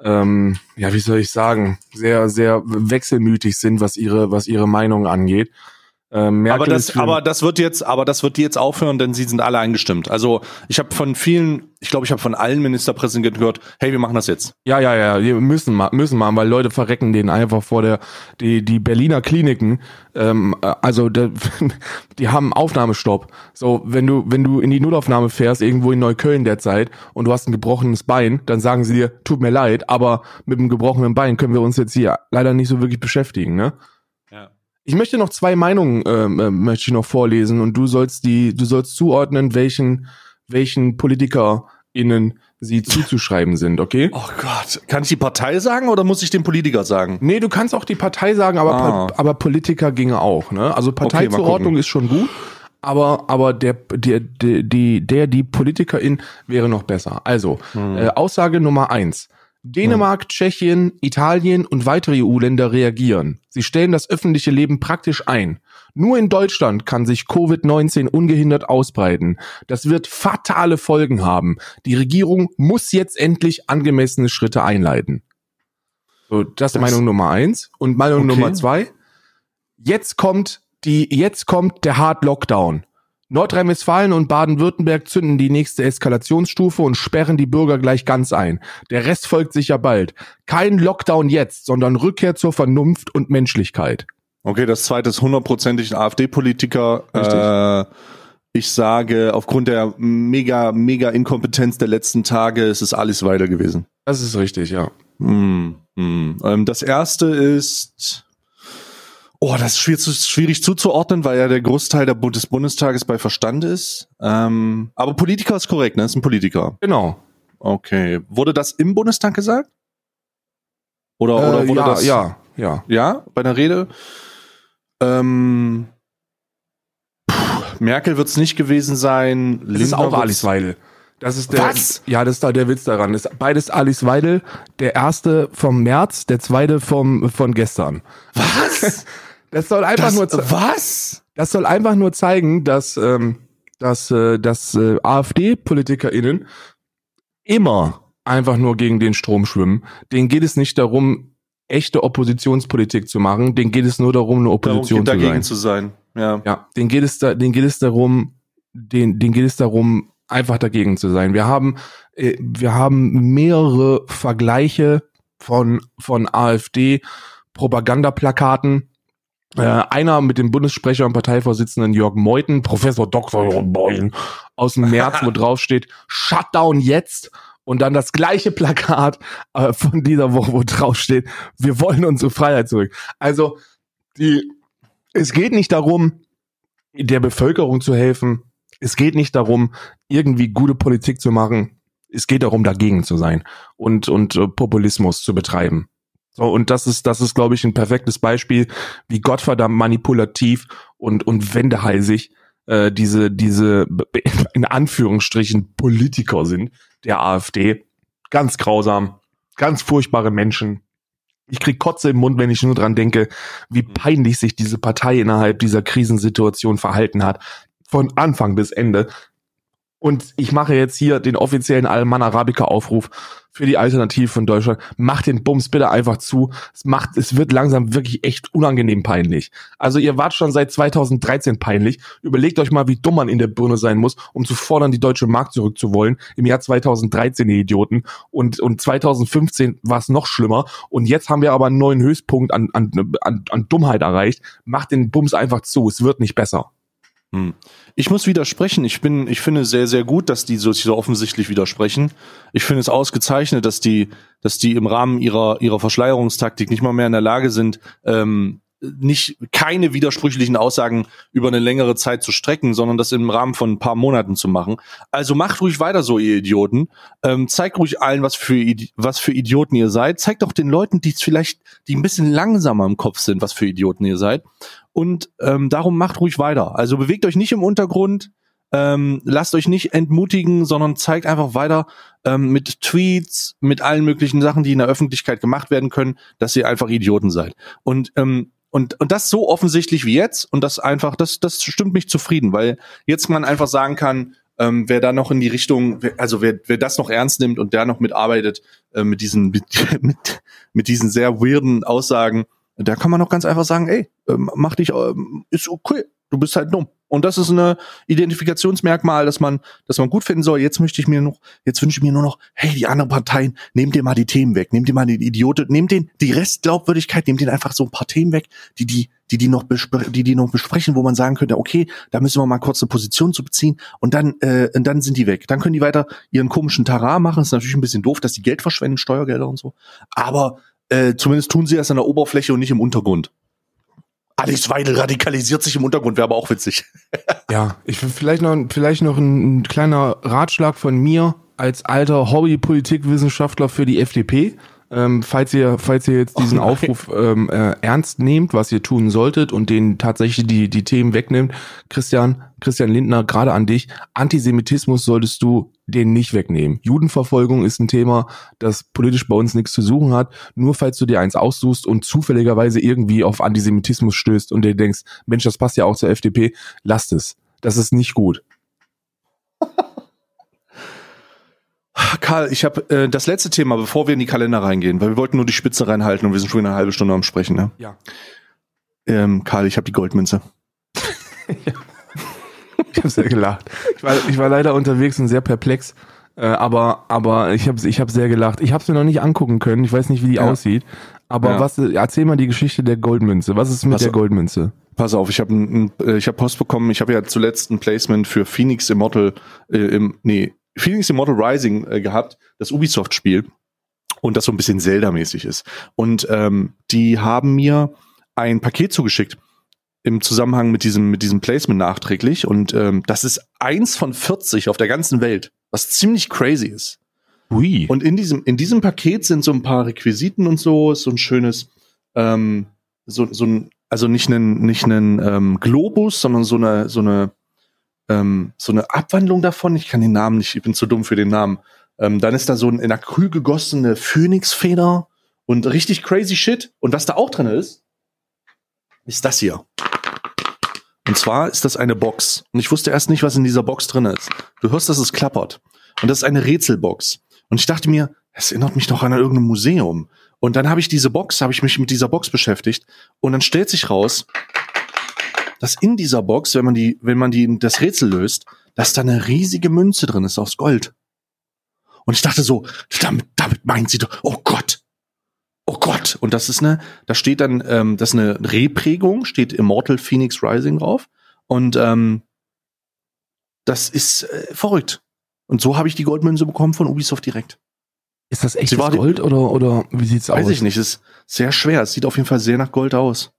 B: ähm, ja, wie soll ich sagen, sehr, sehr wechselmütig sind, was ihre, was ihre Meinung angeht. Ähm,
A: aber das, aber das wird jetzt, aber das wird jetzt aufhören, denn sie sind alle eingestimmt. Also ich habe von vielen, ich glaube, ich habe von allen Ministerpräsidenten gehört, hey, wir machen das jetzt.
B: Ja, ja, ja, wir müssen mal, müssen mal, weil Leute verrecken denen einfach vor der, die, die Berliner Kliniken, ähm, äh, also der, die haben Aufnahmestopp. So, wenn du, wenn du in die Notaufnahme fährst, irgendwo in Neukölln derzeit und du hast ein gebrochenes Bein, dann sagen sie dir, tut mir leid, aber mit dem gebrochenen Bein können wir uns jetzt hier leider nicht so wirklich beschäftigen, ne? Ich möchte noch zwei Meinungen ähm, äh, möchte ich noch vorlesen und du sollst die, du sollst zuordnen, welchen, welchen PolitikerInnen sie zuzuschreiben sind, okay?
A: Oh Gott, kann ich die Partei sagen oder muss ich den Politiker sagen?
B: Nee, du kannst auch die Partei sagen, aber,
A: Ah.
B: Aber Politiker ginge auch, ne? Also Parteizuordnung
A: gucken.
B: ist schon gut, aber, aber der, der, der, die, der, die Politikerin wäre noch besser. Also,
A: Hm.
B: äh, Aussage Nummer eins. Dänemark, Tschechien, Italien und weitere EU-Länder reagieren. Sie stellen das öffentliche Leben praktisch ein. Nur in Deutschland kann sich Covid-19 ungehindert ausbreiten. Das wird fatale Folgen haben. Die Regierung muss jetzt endlich angemessene Schritte einleiten. So, das,
A: Das-
B: Meinung Nummer eins. Und Meinung
A: Okay.
B: Nummer zwei. Jetzt kommt die, jetzt kommt der Hard Lockdown. Nordrhein-Westfalen und Baden-Württemberg zünden die nächste Eskalationsstufe und sperren die Bürger gleich ganz ein. Der Rest folgt sicher bald. Kein Lockdown jetzt, sondern Rückkehr zur Vernunft und Menschlichkeit.
A: Okay, das zweite ist hundertprozentig ein AfD-Politiker. Äh, ich sage, aufgrund der mega, mega Inkompetenz der letzten Tage ist es alles weiter gewesen.
B: Das ist richtig, ja.
A: Hm, hm. Ähm, das erste ist, oh, das ist schwierig, schwierig zuzuordnen, weil ja der Großteil des Bundestages bei Verstand ist. Ähm, aber Politiker ist korrekt, ne? Ist ein Politiker.
B: Genau.
A: Okay. Wurde das im Bundestag gesagt? Oder, oder
B: Äh,
A: wurde
B: ja,
A: das?
B: ja, ja.
A: Ja, bei der Rede. Ähm, puh, Merkel wird es nicht gewesen sein.
B: Das ist auch Alice Weidel. Das ist der,
A: Was?
B: Ja, das ist da der Witz daran. Das ist beides Alice Weidel. Der erste vom März, der zweite vom, von gestern.
A: Was?
B: Das soll einfach
A: Das,
B: nur, ze-
A: was?
B: das soll einfach nur zeigen, dass, ähm, dass, äh, dass äh, AfD-PolitikerInnen immer einfach nur gegen den Strom schwimmen. Denen geht es nicht darum, echte Oppositionspolitik zu machen. Denen geht es nur darum, eine
A: Darum,
B: Opposition zu sein.
A: dagegen zu sein. Ja.
B: Ja, den geht es da, den geht es darum, den, den geht es darum, einfach dagegen zu sein. Wir haben, äh, wir haben mehrere Vergleiche von, von AfD Propagandaplakaten Äh, einer mit dem Bundessprecher und Parteivorsitzenden Jörg Meuthen, Professor Dr. Jörg Meuthen, aus dem März, wo drauf steht, Shutdown jetzt. Und dann das gleiche Plakat äh, von dieser Woche, wo drauf steht, wir wollen unsere Freiheit zurück. Also, die, es geht nicht darum, der Bevölkerung zu helfen. Es geht nicht darum, irgendwie gute Politik zu machen. Es geht darum, dagegen zu sein und, und äh, Populismus zu betreiben. So, und das ist, das ist, glaube ich, ein perfektes Beispiel, wie gottverdammt manipulativ und, und wendeheißig äh, diese, diese in Anführungsstrichen Politiker sind der AfD. Ganz grausam, ganz furchtbare Menschen. Ich krieg Kotze im Mund, wenn ich nur dran denke, wie peinlich sich diese Partei innerhalb dieser Krisensituation verhalten hat. Von Anfang bis Ende. Und ich mache jetzt hier den offiziellen Alman Arabica Aufruf für die Alternative von Deutschland. Macht den Bums bitte einfach zu. Es macht, es wird langsam wirklich echt unangenehm peinlich. Also ihr wart schon seit 2013 peinlich. Überlegt euch mal, wie dumm man in der Birne sein muss, um zu fordern, die deutsche Mark zurückzuwollen. Im Jahr 2013, ihr Idioten. Und, und 2015 war es noch schlimmer. Und jetzt haben wir aber einen neuen Höchstpunkt an, an, an, an Dummheit erreicht. Macht den Bums einfach zu. Es wird nicht besser.
A: Hm. Ich muss widersprechen. Ich bin, ich finde sehr, sehr gut, dass die so, so offensichtlich widersprechen. Ich finde es ausgezeichnet, dass die, dass die im Rahmen ihrer, ihrer Verschleierungstaktik nicht mal mehr in der Lage sind, ähm, nicht keine widersprüchlichen Aussagen über eine längere Zeit zu strecken, sondern das im Rahmen von ein paar Monaten zu machen. Also macht ruhig weiter so, ihr Idioten. Ähm, zeigt ruhig allen, was für, was für Idioten ihr seid. Zeigt auch den Leuten, die vielleicht, die ein bisschen langsamer im Kopf sind, was für Idioten ihr seid. Und ähm, darum macht ruhig weiter. Also bewegt euch nicht im Untergrund, ähm, lasst euch nicht entmutigen, sondern zeigt einfach weiter ähm, mit Tweets, mit allen möglichen Sachen, die in der Öffentlichkeit gemacht werden können, dass ihr einfach Idioten seid. Und ähm, und, und das so offensichtlich wie jetzt und das einfach, das, das stimmt mich zufrieden, weil jetzt man einfach sagen kann, ähm, wer da noch in die Richtung, also wer, wer das noch ernst nimmt und der noch mitarbeitet äh, mit diesen mit, mit, mit diesen sehr weirden Aussagen, da kann man noch ganz einfach sagen, ey, ähm, mach dich, ähm, ist okay, du bist halt dumm. Und das ist eine Identifikationsmerkmal, dass man, dass man gut finden soll. Jetzt möchte ich mir noch, jetzt wünsche ich mir nur noch, hey, die anderen Parteien, nehmt dir mal die Themen weg, nehmt dir mal die Idioten, nehmt den, die Restglaubwürdigkeit, nehmt den einfach so ein paar Themen weg, die, die, die, die noch, die, die noch besprechen, wo man sagen könnte, okay, da müssen wir mal kurz eine Position zu beziehen und dann, äh, und dann sind die weg. Dann können die weiter ihren komischen Tara machen. Ist natürlich ein bisschen doof, dass die Geld verschwenden, Steuergelder und so. Aber äh, zumindest tun sie das an der Oberfläche und nicht im Untergrund. Alex Weidel radikalisiert sich im Untergrund, wäre aber auch witzig.
B: ja, ich vielleicht noch, vielleicht noch ein, ein kleiner Ratschlag von mir als alter Hobby-Politikwissenschaftler für die FDP. Ähm, falls ihr, falls ihr jetzt diesen oh Aufruf ähm, äh, ernst nehmt, was ihr tun solltet und den tatsächlich die, die Themen wegnimmt, Christian, Christian Lindner, gerade an dich, Antisemitismus solltest du den nicht wegnehmen. Judenverfolgung ist ein Thema, das politisch bei uns nichts zu suchen hat. Nur falls du dir eins aussuchst und zufälligerweise irgendwie auf Antisemitismus stößt und dir denkst, Mensch, das passt ja auch zur FDP, lasst es. Das ist nicht gut.
A: Karl, ich habe äh, das letzte Thema, bevor wir in die Kalender reingehen, weil wir wollten nur die Spitze reinhalten und wir sind schon eine halbe Stunde am Sprechen. Ne?
B: Ja.
A: Ähm, Karl, ich habe die Goldmünze.
B: ja. Ich habe sehr gelacht. Ich war, ich war leider unterwegs und sehr perplex, äh, aber aber ich habe ich hab sehr gelacht. Ich habe es mir noch nicht angucken können. Ich weiß nicht, wie die ja. aussieht. Aber ja. was? Erzähl mal die Geschichte der Goldmünze. Was ist mit Pass der Goldmünze?
A: Pass auf, ich habe ein, äh, ich habe Post bekommen. Ich habe ja zuletzt ein Placement für Phoenix Immortal äh, im nee Phoenix Immortal Rising äh, gehabt, das Ubisoft-Spiel und das so ein bisschen Zelda-mäßig ist. Und ähm, die haben mir ein Paket zugeschickt im Zusammenhang mit diesem mit diesem Placement nachträglich und ähm, das ist eins von 40 auf der ganzen Welt, was ziemlich crazy ist.
B: Ui.
A: Und in diesem in diesem Paket sind so ein paar Requisiten und so, so ein schönes ähm, so so ein also nicht einen nicht einen ähm, Globus, sondern so eine so eine ähm, so eine Abwandlung davon. Ich kann den Namen nicht, ich bin zu dumm für den Namen. Ähm, dann ist da so ein in Acryl gegossene Phönixfeder und richtig crazy Shit. Und was da auch drin ist, ist das hier. Und zwar ist das eine Box. Und ich wusste erst nicht, was in dieser Box drin ist. Du hörst, dass es klappert. Und das ist eine Rätselbox. Und ich dachte mir, es erinnert mich doch an irgendein Museum. Und dann habe ich diese Box, habe ich mich mit dieser Box beschäftigt. Und dann stellt sich raus, dass in dieser Box, wenn man die, wenn man die das Rätsel löst, dass da eine riesige Münze drin ist aus Gold. Und ich dachte so, damit, damit meint sie doch, oh Gott, oh Gott. Und das ist eine, da steht dann, ähm, das ist eine Reprägung, steht Immortal Phoenix Rising drauf. Und ähm, das ist äh, verrückt. Und so habe ich die Goldmünze bekommen von Ubisoft direkt.
B: Ist das echt Gold oder, oder wie sieht's aus?
A: Weiß ich nicht, ist sehr schwer. Es sieht auf jeden Fall sehr nach Gold aus.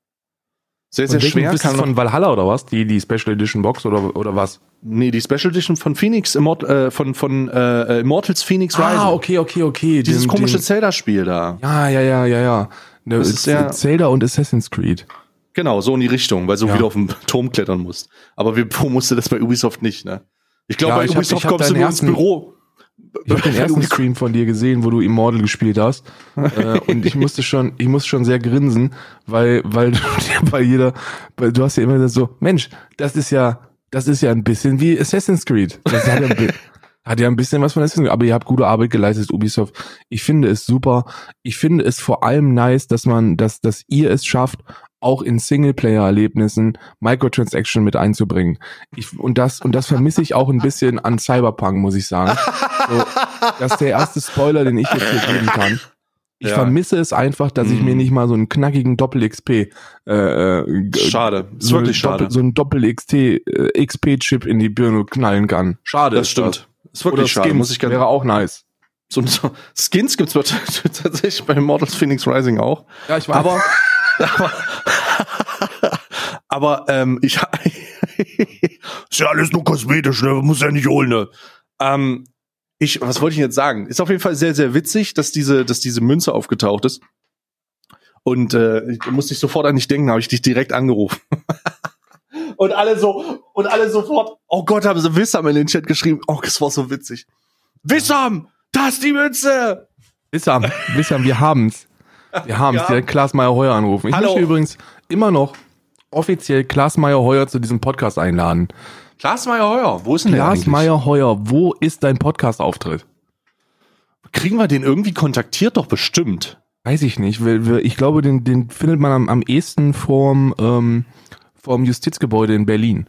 A: Sehr, sehr schwer.
B: bist du
A: Kann
B: von Valhalla oder was? Die, die Special Edition Box oder, oder was?
A: nee, die Special Edition von Phoenix, Immort äh, von, von äh, Immortals Phoenix Rising.
B: Ah, okay, okay, okay.
A: Dieses
B: Den-
A: komische Zelda-Spiel da.
B: Ja, ja, ja, ja, ja. Ne,
A: Das ist sehr-
B: Zelda und Assassin's Creed.
A: Genau, so in die Richtung, weil so
B: Ja.
A: wieder auf den Turm klettern musst. Aber wir wo musste das bei Ubisoft nicht, ne? Ich glaube,
B: Ja,
A: bei Ubisoft
B: hab
A: kommst du nur ins Büro.
B: Ich habe den ersten
A: du-
B: Stream von dir gesehen, wo du Immortal gespielt hast. äh, und ich musste schon, ich musste schon sehr grinsen, weil, weil, weil jeder, weil du hast ja immer gesagt so, Mensch, das ist ja, das ist ja ein bisschen wie Assassin's Creed. Das hat ja, ein hat ja ein bisschen was von Assassin's Creed, aber ihr habt gute Arbeit geleistet, Ubisoft. Ich finde es super. Ich finde es vor allem nice, dass man, dass, dass ihr es schafft, auch in Singleplayer-Erlebnissen Microtransaction mit einzubringen. Ich, und das, und das vermisse ich auch ein bisschen an Cyberpunk, muss ich sagen. So, das ist der erste Spoiler, den ich jetzt hier geben kann. Ich
A: Ja.
B: vermisse es einfach, dass ich
A: Mhm.
B: mir nicht mal so einen knackigen Doppel-XP, äh, äh,
A: Schade. Ist
B: so,
A: wirklich
B: Doppel,
A: schade.
B: so einen Doppel-XT, äh, XP-Chip in die Birne knallen kann. Schade.
A: Das
B: ist
A: stimmt. Ist
B: Oder
A: wirklich schade.
B: Skins,
A: Muss ich ganz,
B: wäre auch nice.
A: so, so, Skins gibt's tatsächlich bei Immortals Phoenix Rising auch.
B: Ja, ich weiß.
A: Aber, aber, aber ähm, ich ist ja alles nur kosmetisch, ne? Muss ja nicht holen, ne? Ähm, ich, was wollte ich jetzt sagen? Ist auf jeden Fall sehr, sehr witzig, dass diese, dass diese Münze aufgetaucht ist. Und äh, musste ich sofort an dich denken, habe ich dich direkt angerufen. und alle so, und alle sofort, oh Gott, haben sie Wissam in den Chat geschrieben. Oh, das war so witzig. Wissam, da ist die Münze!
B: Wissam, Wissam, wir haben's. Wir haben's.
A: Ja.
B: Direkt Klaas Meyer Heuer anrufen. Ich
A: Hallo.
B: möchte übrigens immer noch offiziell Klaas Meyer Heuer zu diesem Podcast einladen.
A: Klaas Meyer Heuer, wo ist denn der
B: Klaas
A: eigentlich?
B: Meyer Heuer, wo ist dein Podcast-Auftritt?
A: Kriegen wir den irgendwie kontaktiert? Doch bestimmt.
B: Weiß ich nicht. Ich glaube, den, den findet man am, am ehesten vorm, ähm, vorm Justizgebäude in Berlin.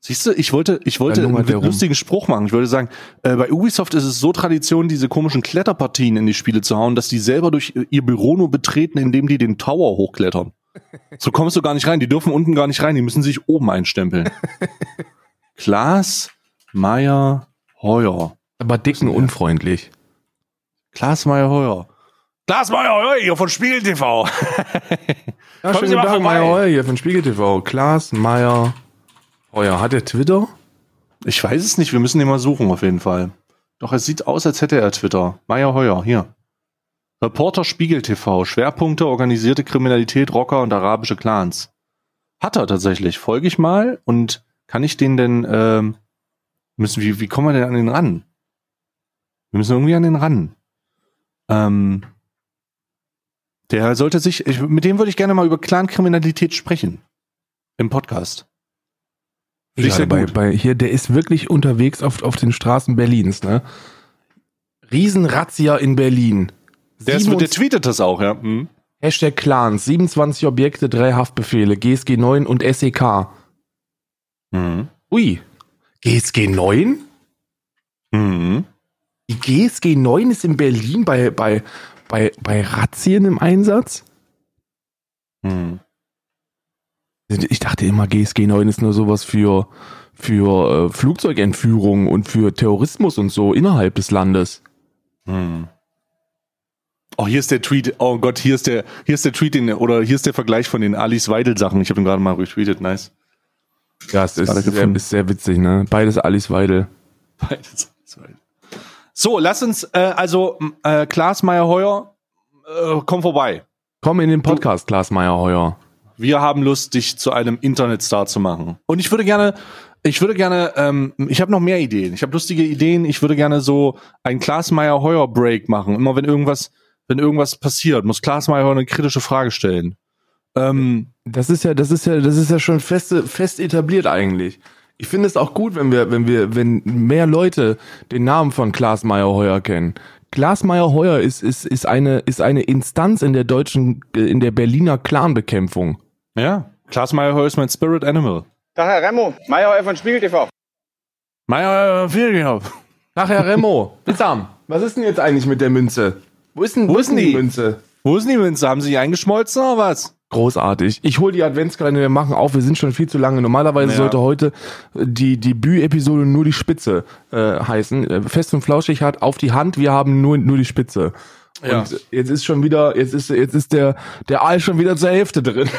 A: Siehst du, ich wollte, ich wollte einen lustigen Spruch machen. Ich wollte sagen, äh, bei Ubisoft ist es so Tradition, diese komischen Kletterpartien in die Spiele zu hauen, dass die selber durch ihr Büro nur betreten, indem die den Tower hochklettern. So kommst du gar nicht rein. Die dürfen unten gar nicht rein. Die müssen sich oben einstempeln. Klaas Meier Heuer.
B: Aber dicken unfreundlich.
A: Klaas Meier Heuer. Klaas Meier Heuer hier von Spiegel TV.
B: Ja,
A: Kommen
B: schönen
A: Sie mal
B: Tag,
A: vorbei.
B: Meyer Heuer hier von Spiegel TV. Klaas Meyer Heuer. Hat er Twitter?
A: Ich weiß es nicht. Wir müssen den mal suchen auf jeden Fall. Doch es sieht aus, als hätte er Twitter. Meier Heuer, hier. Reporter Spiegel TV. Schwerpunkte organisierte Kriminalität, Rocker und arabische Clans. Hat er tatsächlich. Folge ich mal und kann ich den denn, ähm, müssen, wie, wie kommen wir denn an den ran? Wir müssen irgendwie an den ran. Ähm, der sollte sich, ich, mit dem würde ich gerne mal über Clankriminalität sprechen. Im Podcast. Finde ich
B: Ja,
A: sehr
B: bei, bei hier, der ist wirklich unterwegs auf, auf den Straßen Berlins, ne? Riesenrazzia in Berlin.
A: Der, ist,
B: 27
A: der tweetet das auch, ja. Mhm.
B: Hashtag Clans, 27 Objekte, drei Haftbefehle, GSG 9 und SEK.
A: Mhm.
B: Ui. GSG 9?
A: Mhm.
B: Die GSG 9 ist in Berlin bei, bei, bei, bei Razzien im Einsatz?
A: Mhm.
B: Ich dachte immer, GSG 9 ist nur sowas für, für äh, Flugzeugentführung und für Terrorismus und so innerhalb des Landes.
A: Mhm. Oh, hier ist der Tweet. Oh Gott, hier ist der, hier ist der Tweet, den, oder hier ist der Vergleich von den Alice Weidel Sachen. Ich habe ihn gerade mal retweetet. Nice.
B: Ja, es ist sehr, ist sehr witzig, ne? Beides Alice Weidel.
A: Beides Alice Weidel. So, lass uns, äh, also, äh, Klaas Meyer Heuer, äh, komm vorbei.
B: Komm in den Podcast, Klaas Meyer Heuer.
A: Wir haben Lust, dich zu einem Internetstar zu machen. Und ich würde gerne, ich würde gerne, ähm, ich habe noch mehr Ideen. Ich habe lustige Ideen. Ich würde gerne so ein Klaas Meyer Heuer Break machen. Immer wenn irgendwas, wenn irgendwas passiert, muss Klaas Meyer Heuer eine kritische Frage stellen. Ähm,
B: Das ist ja, das ist ja, das ist ja schon feste, fest etabliert eigentlich. Ich finde es auch gut, wenn wir, wenn wir, wenn mehr Leute den Namen von Klaas Meyer Heuer kennen. Klaas Meyer Heuer ist, ist, ist eine, ist eine Instanz in der deutschen, in der Berliner Clanbekämpfung.
A: Ja, Klaas Meyer Heuer ist mein Spirit Animal.
C: Tag, Herr Remo. Meier von Spiegel TV.
A: Meyer, äh, viel gehabt.
B: Ach, Herr Remo, Bissam, was ist denn jetzt eigentlich mit der Münze? Wo ist denn, wo ist denn die
A: die?
B: Münze?
A: Wo ist die Münze? Haben sie die eingeschmolzen oder was?
B: Großartig. Ich hole die Adventskalender, wir machen auf, wir sind schon viel zu lange. Normalerweise
A: Ja.
B: sollte heute die Debüt-Episode nur die Spitze äh, heißen. Äh, Fest und flauschig hat auf die Hand, wir haben nur, nur die Spitze.
A: Ja.
B: Und jetzt ist schon wieder, jetzt ist, jetzt ist der, der Aal schon wieder zur Hälfte drin.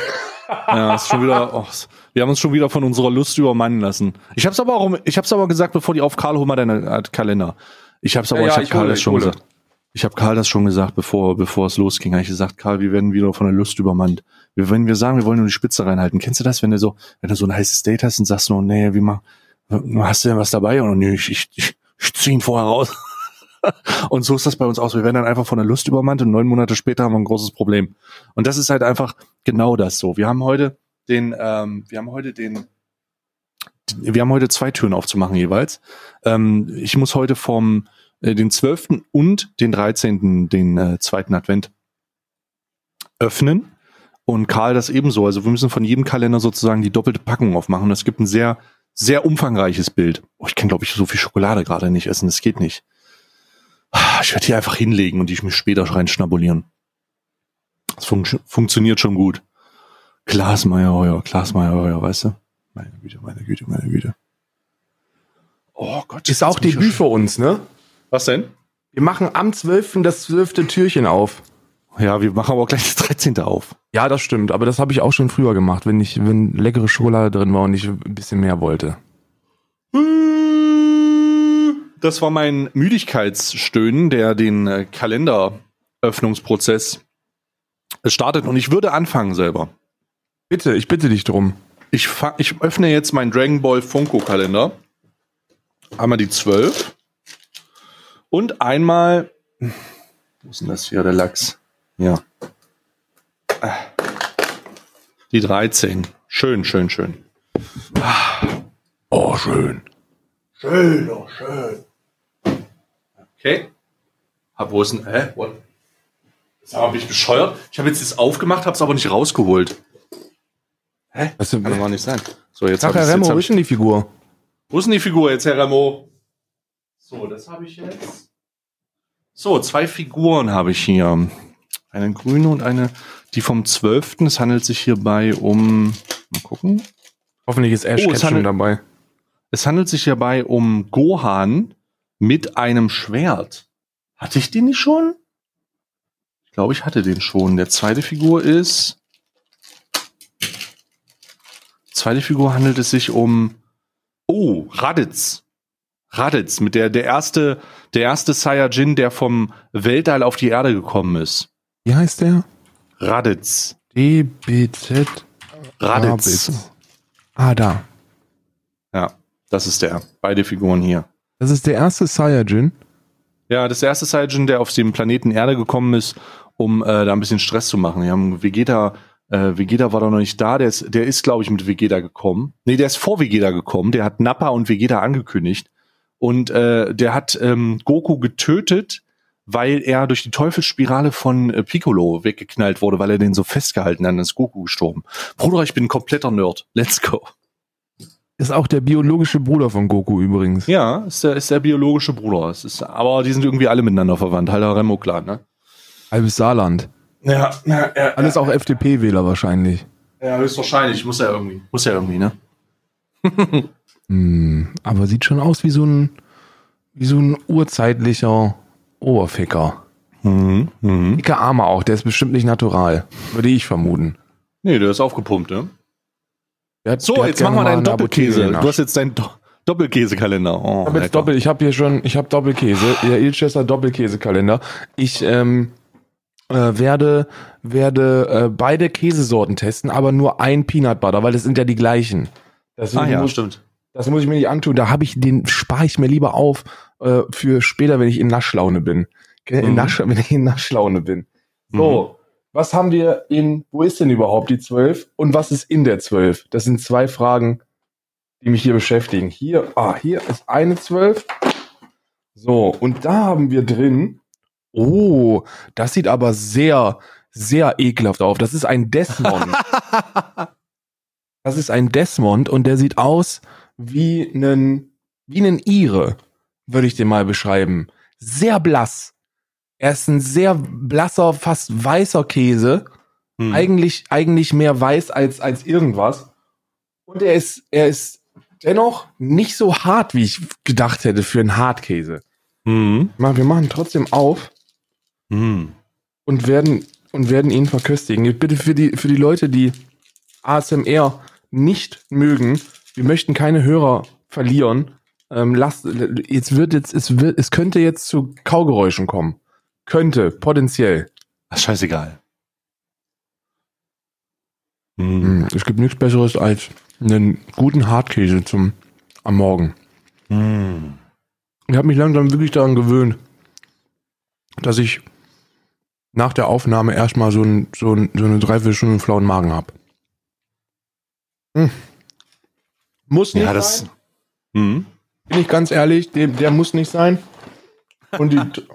A: Ja, ist schon wieder. Oh, wir haben uns schon wieder von unserer Lust übermannen lassen. Ich hab's aber auch, ich hab's aber gesagt, bevor die auf Karl, hol mal deinen äh, Kalender. Ich hab's aber,
B: Ja,
A: ich hab
B: ich
A: Karl
B: hole,
A: das schon
B: hole.
A: gesagt. Ich habe Karl das schon gesagt, bevor, bevor es losging. Habe ich gesagt, Karl, wir werden wieder von der Lust übermannt. Wir, wenn wir sagen, wir wollen nur die Spitze reinhalten, kennst du das, wenn du so, wenn du so ein heißes Date hast und sagst nur, nee, wie mal, hast du denn was dabei? Oder nee, ich, ich, ich, ich zieh ihn vorher raus. und so ist das bei uns aus. Wir werden dann einfach von der Lust übermannt und neun Monate später haben wir ein großes Problem. Und das ist halt einfach genau das so. Wir haben heute den, ähm, wir haben heute den, wir haben heute zwei Türen aufzumachen jeweils. Ähm, ich muss heute vom äh, den 12. und den 13. den äh, zweiten Advent öffnen. Und Karl das ebenso. Also wir müssen von jedem Kalender sozusagen die doppelte Packung aufmachen. Das gibt ein sehr, sehr umfangreiches Bild. Oh, ich kann, glaube ich, so viel Schokolade gerade nicht essen. Das geht nicht. Ah, Ich werde hier einfach hinlegen und die mir später reinschnabulieren. Das fun funktioniert schon gut. Glasmeier heuer, Glasmeier heuer, weißt du? Meine Güte, meine Güte, meine Güte. Oh Gott.
B: Ist auch
A: ich
B: Debüt für uns, ne?
A: Was denn?
B: Wir machen am 12. das 12. Türchen auf.
A: Ja, wir machen aber auch gleich das 13. auf.
B: Ja, das stimmt, aber das habe ich auch schon früher gemacht, wenn ich, wenn leckere Schokolade drin war und ich ein bisschen mehr wollte.
A: Das war mein Müdigkeitsstöhnen, der den äh, Kalenderöffnungsprozess startet. Und ich würde anfangen selber.
B: Bitte, ich bitte dich drum.
A: Ich, ich öffne jetzt meinen Dragon Ball Funko Kalender. Einmal die 12. Und einmal. Wo ist denn das hier, der Lachs? Ja. Die 13. Schön, schön, schön.
B: Oh, schön.
A: Schön, oh, schön. Okay. Hab, wo ist denn, hä? What? Sag mal, bin ich bescheuert? Ich habe jetzt das aufgemacht, hab's aber nicht rausgeholt. Hä?
B: Das
A: Kann doch mal nicht sein. So, jetzt
B: Sag Herr Remo, wo
A: ich-
B: ist denn die Figur?
A: Wo ist denn die Figur jetzt, Herr Remo? So, das habe ich jetzt. So, zwei Figuren habe ich hier. Eine grüne und eine, die vom 12. Es handelt sich hierbei um, mal gucken.
B: Hoffentlich ist Ash
A: Oh, es
B: Ketchum
A: handelt-
B: dabei.
A: Es handelt sich hierbei um Gohan mit einem Schwert. Hatte ich den nicht schon? Ich glaube, ich hatte den schon. Der zweite Figur ist. Zweite Figur handelt es sich um. Oh, Raditz. Raditz, mit der, der erste, der erste Saiyajin, der vom Weltall auf die Erde gekommen ist.
B: Wie heißt der?
A: Raditz.
B: DBZ.
A: Raditz.
B: Ah, da.
A: Ja, das ist der. Beide Figuren hier.
B: Das ist der erste Saiyajin.
A: Ja, das erste Saiyajin, der auf dem Planeten Erde gekommen ist, um äh, da ein bisschen Stress zu machen. Wir haben Vegeta, äh, Vegeta war da noch nicht da, der ist, der ist, glaube ich, mit Vegeta gekommen. Nee, der ist vor Vegeta gekommen, der hat Nappa und Vegeta angekündigt. Und äh, der hat ähm, Goku getötet, weil er durch die Teufelsspirale von äh, Piccolo weggeknallt wurde, weil er den so festgehalten hat, dann ist Goku gestorben. Bruder, ich bin ein kompletter Nerd. Let's go.
B: Ist auch der biologische Bruder von Goku übrigens.
A: Ja, ist der, ist der biologische Bruder. Es ist, aber die sind irgendwie alle miteinander verwandt. Halt der Remo-Clan, ne?
B: Halbes Saarland.
A: Ja, ja, ja,
B: Alles auch FDP-Wähler wahrscheinlich.
A: ja, höchstwahrscheinlich. Muss ja irgendwie. Muss ja irgendwie, ne?
B: Hm, aber sieht schon aus wie so ein, wie so ein urzeitlicher Oberficker.
A: Mhm. Mhm.
B: Dicke Arme auch, der ist bestimmt nicht natural. Würde ich vermuten.
A: Nee, der ist aufgepumpt, ne?
B: Hat-
A: So, jetzt machen wir deinen Doppelkäse. Du hast jetzt deinen Do Doppelkäsekalender. Oh,
B: Ich habe jetzt. Doppel, ich habe hier schon, ich habe Doppelkäse, der Ilchester Doppelkäsekalender. Ich ähm, äh, werde werde äh, beide Käsesorten testen, aber nur ein Peanut Butter, weil das sind ja die gleichen. Deswegen
A: Ah ja,
B: muss,
A: stimmt.
B: das muss ich mir nicht antun. Da habe ich den spare ich mir lieber auf äh, für später, wenn ich in Naschlaune bin. In
A: Mhm.
B: Nasch, wenn ich in Naschlaune bin. So, was haben wir in, wo ist denn überhaupt die 12 und was ist in der 12? Das sind zwei Fragen, die mich hier beschäftigen. Hier, ah, hier ist eine 12. So, und da haben wir drin, oh, das sieht aber sehr, sehr ekelhaft auf. Das ist ein Desmond. das ist ein Desmond und der sieht aus wie einen, wie einen Ire, würde ich den mal beschreiben. Sehr blass. Er ist ein sehr blasser, fast weißer Käse.
A: Hm.
B: Eigentlich, eigentlich mehr weiß als, als irgendwas. Und er ist, er ist dennoch nicht so hart, wie ich gedacht hätte für einen Hartkäse.
A: Hm.
B: Mal, Wir machen trotzdem auf
A: Hm.
B: und werden, und werden ihn verköstigen. Bitte für die, für die Leute, die ASMR nicht mögen, wir möchten keine Hörer verlieren. Ähm, lasst, jetzt wird jetzt, es wird, es könnte jetzt zu Kaugeräuschen kommen. Könnte, potenziell.
A: Ach, scheißegal. Hm.
B: Hm, Es gibt nichts Besseres als einen guten Hartkäse zum am Morgen.
A: Hm.
B: Ich habe mich langsam wirklich daran gewöhnt, dass ich nach der Aufnahme erstmal so, ein, so, ein, so eine Dreiviertelstunde flauen Magen habe. Hm. Muss nicht
A: Ja, das.
B: sein,
A: Hm.
B: bin ich ganz ehrlich, der, der muss nicht sein. Und die,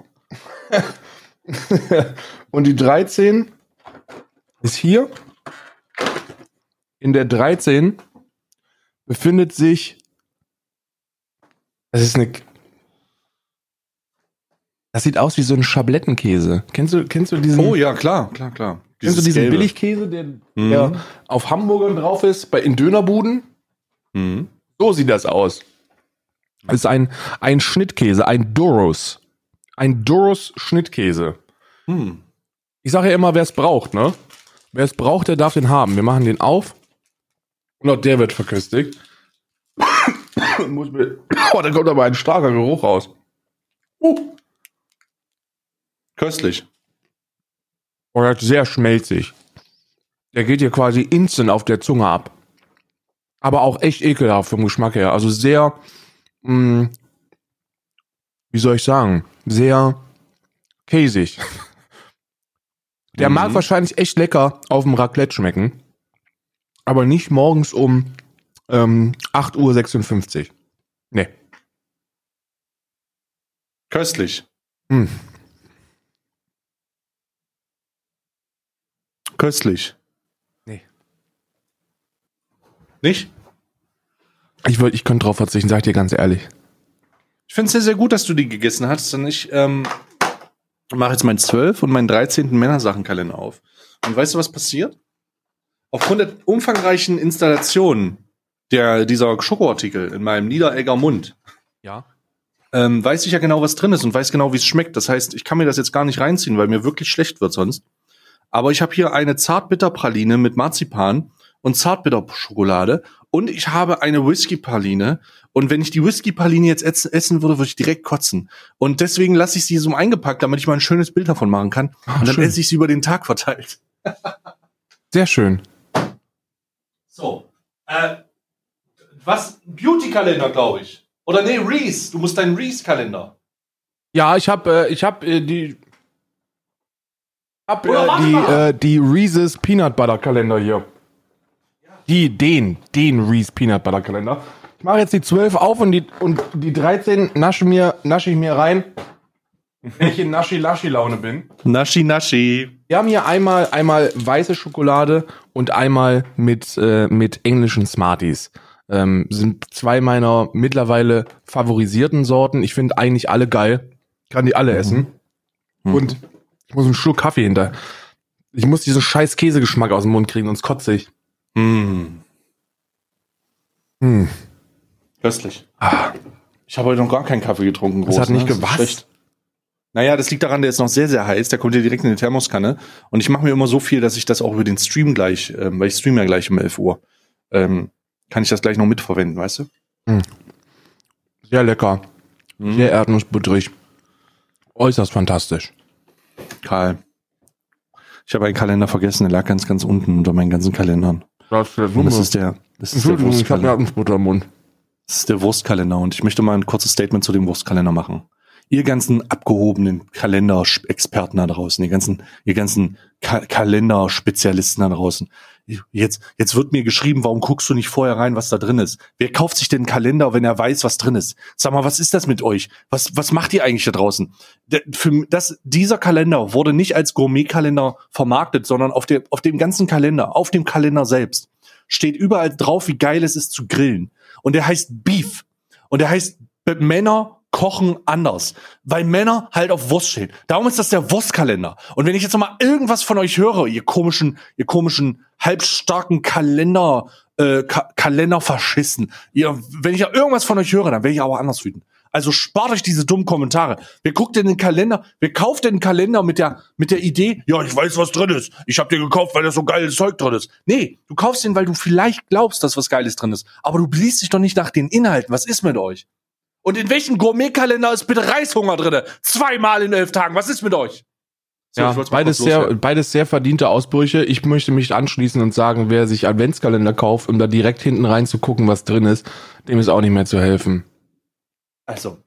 B: und die 13 ist hier. In der 13 befindet sich. Das ist eine. Das sieht aus wie so ein Schablettenkäse. Kennst du, kennst du diesen,
A: Oh ja, klar, klar, klar.
B: kennst du
A: Dieses
B: diesen
A: Gelbe.
B: Billigkäse, der,
A: Mhm.
B: der auf Hamburgern drauf ist, bei, in Dönerbuden?
A: Hm.
B: So sieht das aus. Es ist ein, ein Schnittkäse, ein Doros. Ein Doros Schnittkäse.
A: Hm.
B: Ich sage ja immer, wer es braucht, ne? Wer es braucht, der darf den haben. Wir machen den auf. Und auch der wird verköstigt. Oh, da kommt aber ein starker Geruch raus. Uh.
A: Köstlich.
B: Oh, der ist sehr schmelzig. Der geht hier quasi instant auf der Zunge ab. Aber auch echt ekelhaft vom Geschmack her. Also sehr, mh, wie soll ich sagen, sehr käsig. Der
A: Mhm.
B: mag wahrscheinlich echt lecker auf dem Raclette schmecken. Aber nicht morgens um ähm, 8.56 Uhr. Nee.
A: Köstlich.
B: Hm.
A: Köstlich.
B: Nee.
A: Nicht?
B: Ich, wollt, ich könnte drauf verzichten, sag ich dir ganz ehrlich.
A: Ich finde es sehr, sehr gut, dass du die gegessen hast. Und ich ähm, mache jetzt meinen 12. und meinen 13. Männersachenkalender auf. Und weißt du, was passiert? Aufgrund der umfangreichen Installation der, dieser Schokoartikel in meinem Niederegger Mund,
B: Ja.
A: ähm, weiß ich ja genau, was drin ist und weiß genau, wie es schmeckt. Das heißt, ich kann mir das jetzt gar nicht reinziehen, weil mir wirklich schlecht wird sonst. Aber ich habe hier eine Zartbitterpraline mit Marzipan und Zartbitterschokolade und ich habe eine Whisky-Praline. Und wenn ich die Whisky-Praline jetzt essen, würde, würde ich direkt kotzen. Und deswegen lasse ich sie so eingepackt, damit ich mal ein schönes Bild davon machen kann.
B: Ah,
A: und dann
B: schön.
A: esse ich sie über den Tag verteilt.
B: Sehr schön.
A: So. Äh, was? Beauty-Kalender, glaube ich. Oder nee, Reese. Du musst deinen Reese-Kalender.
B: Ja, ich habe äh, ich hab, äh, die hab, äh, die äh, die Reese's Peanut Butter Kalender hier. Die den den Reese Peanut Butter Kalender. Ich mache jetzt die 12 auf und die und die 13 nasche mir nasche ich mir rein. Wenn ich in Naschi Laschi Laune bin.
A: Naschi, Naschi.
B: Wir haben hier einmal einmal weiße Schokolade und einmal mit äh, mit englischen Smarties. Ähm, sind zwei meiner mittlerweile favorisierten Sorten. Ich finde eigentlich alle geil. Kann die alle essen.
A: Mhm.
B: Und ich muss einen Schluck Kaffee hinter. Ich muss diesen scheiß Käsegeschmack aus dem Mund kriegen, sonst kotze ich.
A: Mm,
B: Hm.
A: köstlich.
B: Ah,
A: Ich habe heute noch gar keinen Kaffee getrunken.
B: Das hat nicht gepasst.
A: schlecht. Naja, das liegt daran, der ist noch sehr, sehr heiß. Der kommt ja direkt in die Thermoskanne. Und ich mache mir immer so viel, dass ich das auch über den Stream gleich, ähm, weil ich stream ja gleich um 11 Uhr, ähm, kann ich das gleich noch mitverwenden, weißt du?
B: sehr lecker.
A: Mhm.
B: Sehr erdnussbutterig. Äußerst fantastisch.
A: Karl. Ich habe einen Kalender vergessen, der lag ganz, ganz unten unter meinen ganzen Kalendern.
B: Das ist der
A: Und das ist der, das ist der
B: Entschuldigung, ich habe
A: Wurstkalender.
B: Erdnussbutter im Mund.
A: Das ist der Wurstkalender und ich möchte mal ein kurzes Statement zu dem Wurstkalender machen. Ihr ganzen abgehobenen Kalenderexperten da draußen, ihr ganzen, ihr ganzen Ka Kalenderspezialisten da draußen. Jetzt, jetzt wird mir geschrieben, warum guckst du nicht vorher rein, was da drin ist? Wer kauft sich denn einen Kalender, wenn er weiß, was drin ist? Sag mal, was ist das mit euch? Was, was macht ihr eigentlich da draußen? Der, für das, dieser Kalender wurde nicht als Gourmetkalender vermarktet, sondern auf, der, auf dem ganzen Kalender, auf dem Kalender selbst, steht überall drauf, wie geil es ist zu grillen. Und der heißt Beef. Und der heißt Männer kochen anders, weil Männer halt auf Wurst stehen. Darum ist das der Wurstkalender. Und wenn ich jetzt noch mal irgendwas von euch höre, ihr komischen, ihr komischen halbstarken Kalender, äh, Ka Kalenderfaschisten, ihr, wenn ich ja irgendwas von euch höre, dann werde ich aber anders wütend. Also spart euch diese dummen Kommentare. Wer guckt denn den Kalender? Wer kauft denn den Kalender mit der, mit der Idee, ja, ich weiß, was drin ist. Ich habe den gekauft, weil da so geiles Zeug drin ist. Nee, du kaufst den, weil du vielleicht glaubst, dass was Geiles drin ist. Aber du liest dich doch nicht nach den Inhalten. Was ist mit euch? Und in welchem Gourmetkalender ist bitte Reishunger drinne? Zweimal in elf Tagen. Was ist mit euch? So,
B: Ja, beides sehr, beides sehr verdiente Ausbrüche. Ich möchte mich anschließen und sagen, wer sich Adventskalender kauft, um da direkt hinten reinzugucken, was drin ist, dem ist auch nicht mehr zu helfen.
A: Also.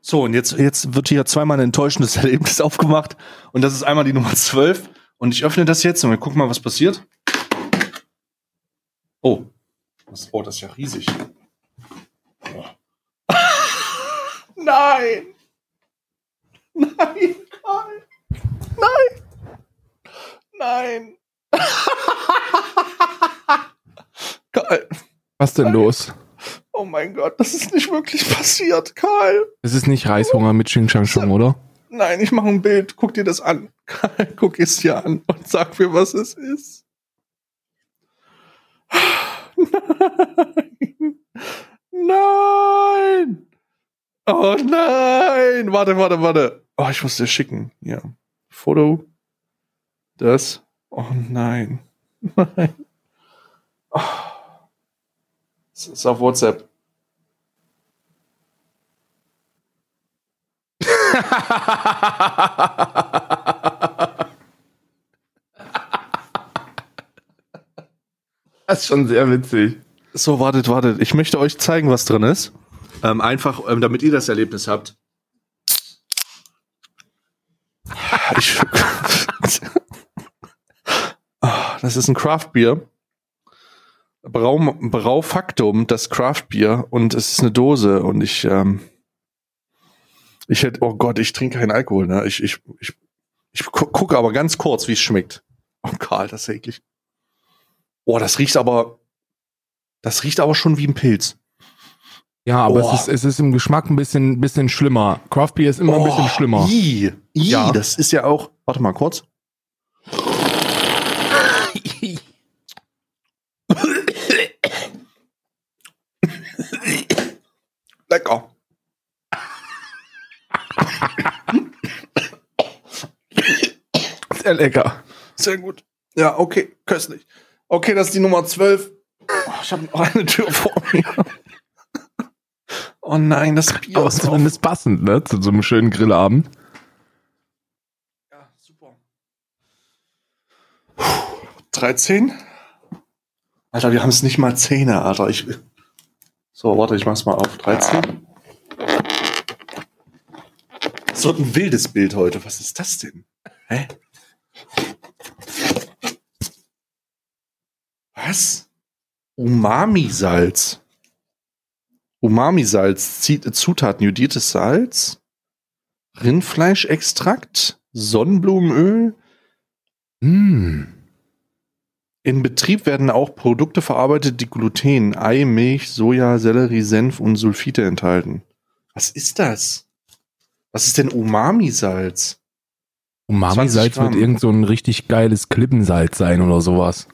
A: So, und jetzt, jetzt wird hier zweimal ein enttäuschendes Erlebnis aufgemacht. Und das ist einmal die Nummer 12. Und ich öffne das jetzt und wir gucken mal, was passiert. Oh. Oh, das ist ja riesig. Oh. Nein! Nein! Karl. Nein! Nein! Karl.
B: Was denn los?
A: Oh mein Gott, das ist nicht wirklich passiert, Karl.
B: Es ist nicht Reishunger mit Xing Shang Shung, oder?
A: Nein, ich mache ein Bild. Guck dir das an. Karl, guck es dir an und sag mir, was es ist. Nein. Nein. Oh nein. Warte, warte, warte. Oh, ich muss dir schicken. Ja. Foto. Das. Oh nein. Nein. Oh. Es ist auf WhatsApp.
B: Das ist schon sehr witzig.
A: So, wartet, wartet. Ich möchte euch zeigen, was drin ist. Ähm, einfach, ähm, damit ihr das Erlebnis habt. Ich, Ah, das ist ein Craftbier. Brau, Braufaktum, das Craftbier. Und es ist eine Dose. Und ich, ähm, ich hätte, oh Gott, ich trinke keinen Alkohol, ne? Ich, ich, ich, ich gu gucke aber ganz kurz, wie es schmeckt. Oh, Karl, das ist eklig. Oh, das riecht aber, das riecht aber schon wie ein Pilz.
B: Ja, aber
A: Oh.
B: es ist, es ist im Geschmack ein bisschen, bisschen schlimmer. Craft Beer ist immer ein bisschen schlimmer.
A: I, I,
B: Ja.
A: das ist ja auch. Warte mal kurz. Lecker.
B: Sehr lecker.
A: Sehr gut. Ja, okay, köstlich. Okay, das ist die Nummer 12. Oh, ich habe noch eine Tür vor mir. Oh nein, das Bier
B: Aber
A: ist drauf.
B: zumindest passend, ne? Zu so einem schönen Grillabend.
A: Ja, super. Puh, 13? Alter, wir haben es nicht mal Zähne, Alter. Ich, so, warte, ich mach's mal auf. 13? Das wird ein wildes Bild heute. Was ist das denn? Hä? Was? Umami-Salz. Umami-Salz, Zutaten, jodiertes Salz, Rindfleischextrakt, Sonnenblumenöl.
B: Hm.
A: In Betrieb werden auch Produkte verarbeitet, die Gluten, Ei, Milch, Soja, Sellerie, Senf und Sulfite enthalten. Was ist das? Was ist denn Umami-Salz? 20
B: Umami-Salz wird irgend so ein richtig geiles Klippensalz sein oder sowas.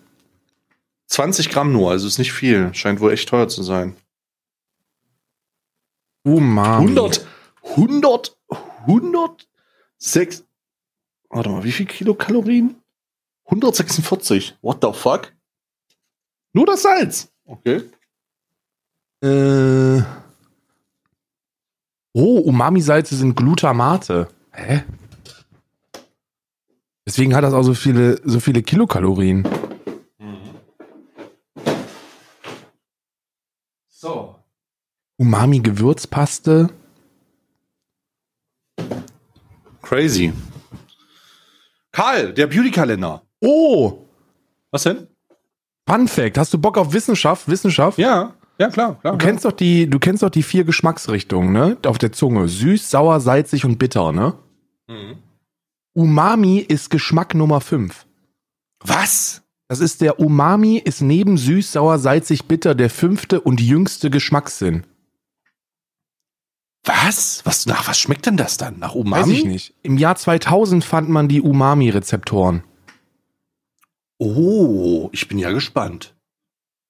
A: 20 Gramm nur, also ist nicht viel. Scheint wohl echt teuer zu sein.
B: Umami.
A: 100, 100, 106. Warte mal, wie viel Kilokalorien? 146. What the fuck? Nur das Salz. Okay.
B: Äh. Oh, Umami-Salze sind Glutamate. Hä? Deswegen hat das auch so viele, so viele Kilokalorien.
A: So.
B: Umami-Gewürzpaste.
A: Crazy. Karl, der Beauty-Kalender.
B: Oh!
A: Was denn?
B: Fun Fact. Hast du Bock auf Wissenschaft? Wissenschaft?
A: Ja, ja, klar, klar.
B: Du kennst doch die, du kennst doch die vier Geschmacksrichtungen, ne? Auf der Zunge. Süß, sauer, salzig und bitter, ne?
A: Mhm.
B: Umami ist Geschmack Nummer 5.
A: Was?
B: Das ist der Umami ist neben süß, sauer, salzig, bitter der fünfte und jüngste Geschmackssinn.
A: Was? Was, nach was schmeckt denn das dann? Nach Umami?
B: Weiß ich nicht. Im Jahr 2000 fand man die Umami-Rezeptoren.
A: Oh, ich bin ja gespannt.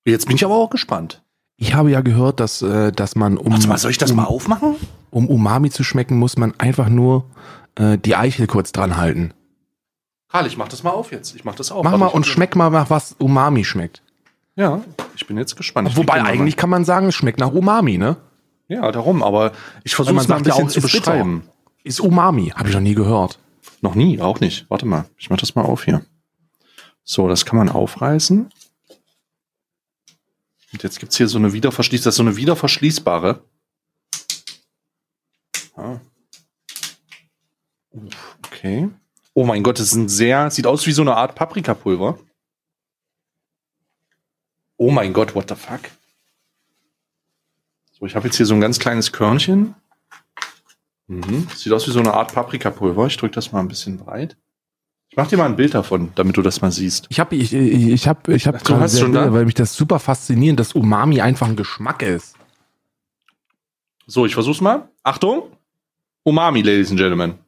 A: Jetzt bin ich aber auch gespannt.
B: Ich habe ja gehört, dass, äh, dass man, um,
A: Warte mal, soll ich das
B: um,
A: mal aufmachen?
B: um Umami zu schmecken, muss man einfach nur äh, die Eichel kurz dran halten.
A: Karl, ich mach das mal auf jetzt. Ich mach das auf.
B: Mach mal und schmeck mal nach was Umami schmeckt.
A: Ja, ich bin jetzt gespannt.
B: Wobei eigentlich kann man sagen, es schmeckt nach Umami, ne?
A: Ja, darum, aber ich versuche es mal ein
B: ja
A: bisschen
B: auch,
A: zu
B: ist bitter.
A: beschreiben.
B: Ist Umami, habe ich noch nie gehört.
A: Noch nie, auch nicht. Warte mal, ich mach das mal auf hier. So, das kann man aufreißen. Und jetzt gibt's hier so eine wiederverschließ, das ist so eine wiederverschließbare. Ah. Okay. Oh mein Gott, das ist ein sehr, sieht aus wie so eine Art Paprikapulver. Oh mein Gott, what the fuck? So, ich habe jetzt hier so ein ganz kleines Körnchen. Mhm. Sieht aus wie so eine Art Paprikapulver. Ich drücke das mal ein bisschen breit. Ich mach dir mal ein Bild davon, damit du das mal siehst.
B: Ich habe ich, ich, ich hab, ich hab
A: Ach, du
B: gerade sehr
A: schon
B: Bilder, weil mich das super fasziniert, dass Umami einfach ein Geschmack ist.
A: So, ich versuch's mal. Achtung. Umami, Ladies and Gentlemen.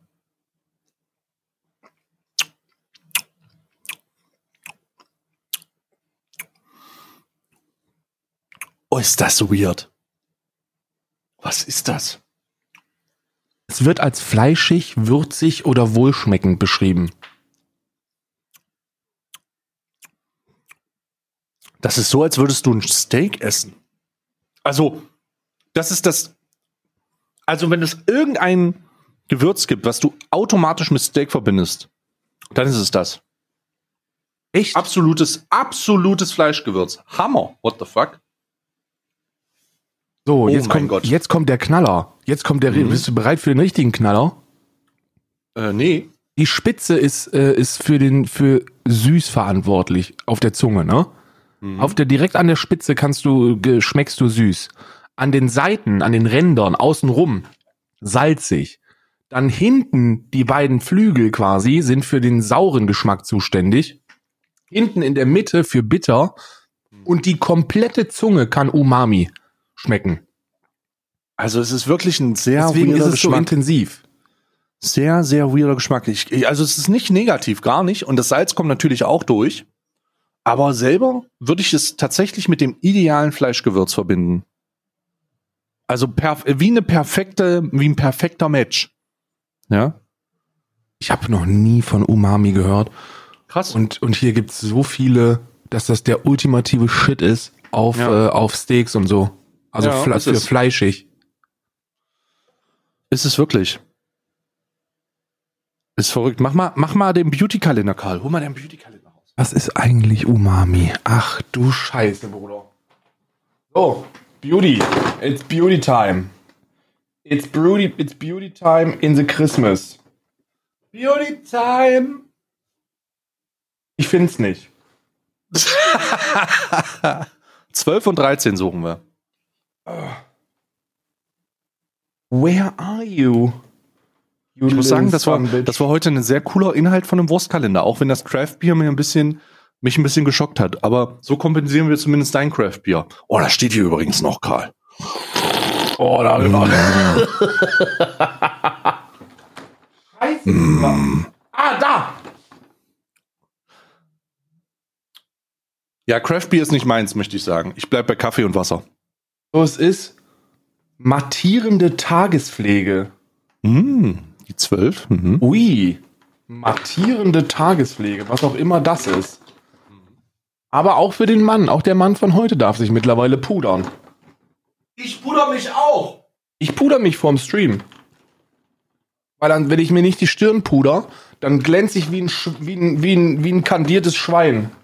A: Oh, ist das weird. Was ist das?
B: Es wird als fleischig, würzig oder wohlschmeckend beschrieben.
A: Das ist so, als würdest du ein Steak essen. Also, das ist das. Also, wenn es irgendein Gewürz gibt, was du automatisch mit Steak verbindest, dann ist es das.
B: Echt?
A: Absolutes, absolutes Fleischgewürz. Hammer. What the fuck?
B: So,
A: Oh
B: jetzt, kommt,
A: Gott.
B: jetzt kommt der Knaller. Jetzt kommt der.
A: Mhm.
B: Bist du bereit für den richtigen Knaller?
A: Äh, nee.
B: Die Spitze ist, äh, ist für den für süß verantwortlich auf der Zunge, ne?
A: Mhm.
B: Auf der direkt an der Spitze kannst du schmeckst du süß. An den Seiten, an den Rändern außenrum salzig. Dann hinten die beiden Flügel quasi sind für den sauren Geschmack zuständig. Hinten in der Mitte für bitter und die komplette Zunge kann Umami schmecken.
A: Also es ist wirklich ein sehr
B: Deswegen ist es so
A: Geschmack.
B: intensiv.
A: sehr, sehr weirder Geschmack. Ich, also es ist nicht negativ, gar nicht. Und das Salz kommt natürlich auch durch. Aber selber würde ich es tatsächlich mit dem idealen Fleischgewürz verbinden. Also wie eine perfekte, wie ein perfekter Match. Ja.
B: Ich habe noch nie von Umami gehört.
A: Krass.
B: Und, und hier gibt's so viele, dass das der ultimative Shit ist auf,
A: Ja.
B: äh, auf Steaks und so. Also
A: Ja,
B: fle für
A: es.
B: fleischig.
A: ist es wirklich. Ist verrückt. Mach mal, mach mal den Beauty-Kalender, Karl. Hol mal den Beauty-Kalender raus.
B: Was ist eigentlich Umami? Ach du Scheiße, Bruder. So, Beauty. It's Beauty time. It's Beauty, it's Beauty time in the Christmas. Beauty time. Ich find's nicht.
A: 12 und 13 suchen wir.
B: Where are you? you
A: Ich muss sagen, das war, das war heute ein sehr cooler Inhalt von einem Wurstkalender, auch wenn das Craft Beer mir ein bisschen, mich ein bisschen geschockt hat. Aber so kompensieren wir zumindest dein Craft Beer. Oh, das steht hier übrigens noch, Karl.
B: Oh, da Scheiße. Ah, da!
A: Ja, Craft Beer ist nicht meins, möchte ich sagen. Ich bleib bei Kaffee und Wasser.
B: So, es ist mattierende Tagespflege.
A: Mm, die 12. Mhm.
B: Ui. Mattierende Tagespflege, was auch immer das ist. Aber auch für den Mann. Auch der Mann von heute darf sich mittlerweile pudern.
A: Ich puder mich auch.
B: Ich puder mich vorm Stream. Weil dann, wenn ich mir nicht die Stirn puder, dann glänze ich wie ein, wie ein, wie ein, wie ein kandiertes Schwein. Das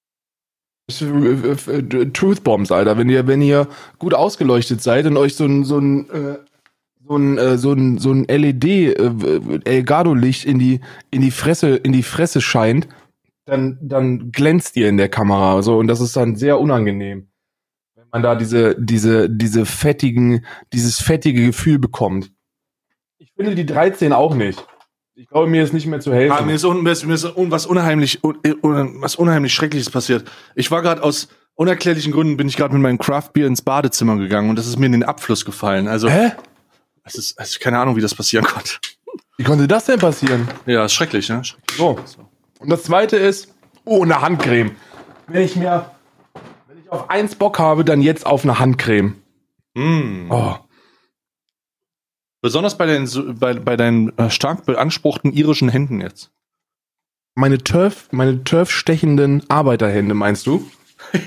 B: ist, äh, äh, Truth Bombs, Alter. Wenn ihr, wenn ihr gut ausgeleuchtet seid und euch so ein, so ein, äh, so ein, äh, so ein, so ein LED äh, Elgato-Licht in die, in die Fresse, in die Fresse scheint, dann, dann glänzt ihr in der Kamera. So, und das ist dann sehr unangenehm wenn man da diese, diese, diese fettigen, dieses fettige Gefühl bekommt. Ich finde die 13 auch nicht. Ich glaube, mir ist nicht mehr zu helfen.
A: Ah, mir ist, un, mir ist, mir ist un, was unheimlich, un, was unheimlich Schreckliches passiert. Ich war gerade aus, unerklärlichen Gründen bin ich gerade mit meinem Craftbier ins Badezimmer gegangen und das ist mir in den Abfluss gefallen. Also,
B: Hä?
A: es ist, es ist keine Ahnung, wie das passieren konnte.
B: Wie konnte das denn passieren?
A: Ja, ist schrecklich, ne? Schrecklich.
B: So. Und das zweite ist, oh, eine Handcreme. Wenn ich mir, wenn ich auf eins Bock habe, dann jetzt auf eine Handcreme.
A: Mm.
B: Oh.
A: Besonders bei deinen, bei, bei deinen äh, stark beanspruchten irischen Händen jetzt.
B: Meine Turf, meine Turf-stechenden Arbeiterhände, meinst du?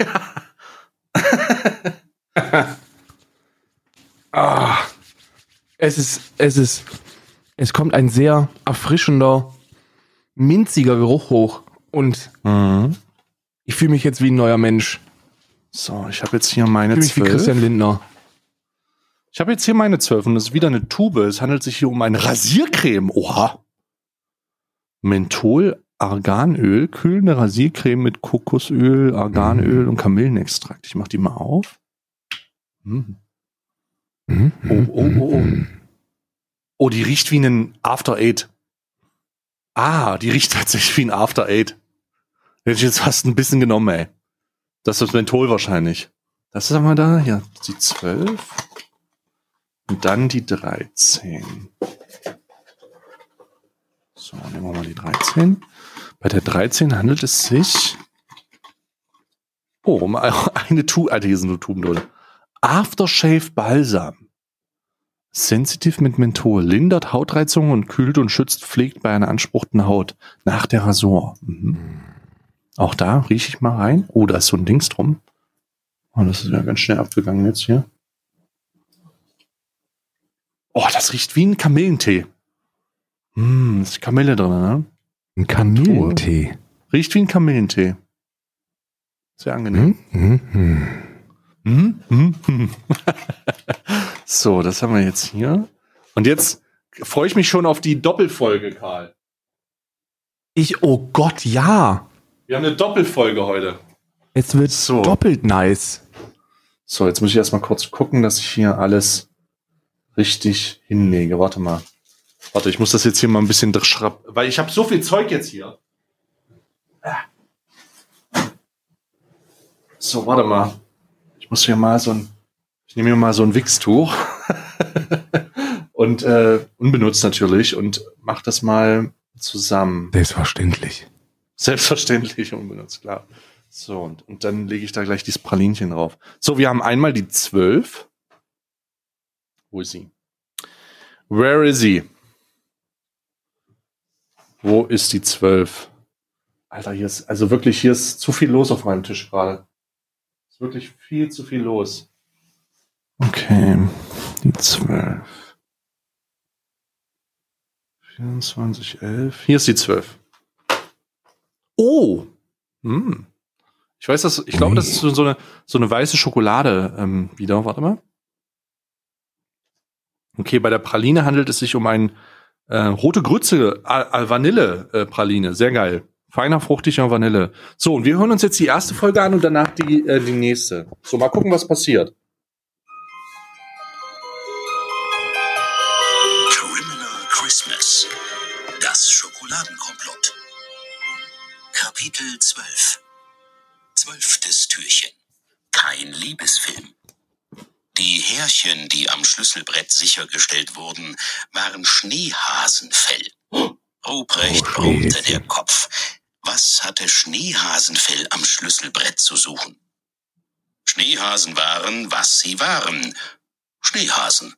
B: ah, es ist, es ist, es kommt ein sehr erfrischender, minziger Geruch hoch und
A: Mhm.
B: ich fühle mich jetzt wie ein neuer Mensch.
A: So, ich habe jetzt hier
B: Ich
A: meine
B: fühle mich wie
A: zwölf.
B: Christian Lindner.
A: Ich habe jetzt hier meine zwölf und das ist wieder eine Tube. Es handelt sich hier um eine Rasiercreme. Oha. Menthol, Arganöl, kühlende Rasiercreme mit Kokosöl, Arganöl und Kamillenextrakt. Ich mach die mal auf. Mhm.
B: Mhm.
A: Oh, oh, oh, oh. Oh, die riecht wie ein After Eight. Ah, die riecht tatsächlich wie ein After Eight. Hätte ich jetzt fast ein bisschen genommen, ey. Das ist das Menthol wahrscheinlich. Das haben wir da. Ja, die 12. Und dann die 13. So, nehmen wir mal die 13. Bei der 13 handelt es sich oh, um eine Tube, ah, hier. Aftershave Balsam. Sensitiv mit Menthol, lindert Hautreizungen und kühlt und schützt, pflegt bei einer anspruchten Haut nach der Rasur. Mhm. Auch da rieche ich mal rein. Oh, da ist so ein Dings drum. Oh, das ist ja ganz schnell abgegangen jetzt hier. Oh, das riecht wie ein Kamillentee. Hm, ist Kamille drin, ne?
B: Ein Kamillentee.
A: Riecht wie ein Kamillentee. Sehr angenehm.
B: Mhm. Mhm.
A: Hm? Hm? Hm. so, das haben wir jetzt hier. Und jetzt freue ich mich schon auf die Doppelfolge, Karl.
B: Ich, oh Gott, ja.
A: Wir haben eine Doppelfolge heute.
B: Es wird
A: So.
B: doppelt nice.
A: So, jetzt muss ich erstmal kurz gucken, dass ich hier alles richtig hinlege. Warte mal. Warte, ich muss das jetzt hier mal ein bisschen schrapp, weil ich habe so viel Zeug jetzt hier. So, warte mal. Ich muss hier mal so ein, ich nehme mir mal so ein Wichstuch und äh, unbenutzt natürlich und mach das mal zusammen.
B: Selbstverständlich.
A: Selbstverständlich unbenutzt, klar. So, und, und dann lege ich da gleich dieses Pralinchen drauf. So, wir haben einmal die 12. Wo ist sie? Where is sie? Wo ist die 12? Alter, hier ist, also wirklich, hier ist zu viel los auf meinem Tisch gerade. Ist wirklich viel zu viel los. Okay, die 12. 24, 11. Hier ist die 12. Oh! Hm. Ich weiß, dass, ich glaube, das ist so so eine, so eine weiße Schokolade ähm, wieder. Warte mal. Okay, bei der Praline handelt es sich um ein äh, rote Grütze äh, Vanille äh, Praline. Sehr geil. Feiner, fruchtiger Vanille. So, und wir hören uns jetzt die erste Folge an und danach die, äh, die nächste. So, mal gucken, was passiert.
D: Criminal Christmas. Das Schokoladenkomplott. Kapitel 12. Zwölftes Türchen. Kein Liebesfilm. Die Härchen, die am Schlüsselbrett sichergestellt wurden, waren Schneehasenfell. Ruprecht
B: Oh,
D: brummte der Kopf. Was hatte Schneehasenfell am Schlüsselbrett zu suchen? Schneehasen waren, was sie waren. Schneehasen.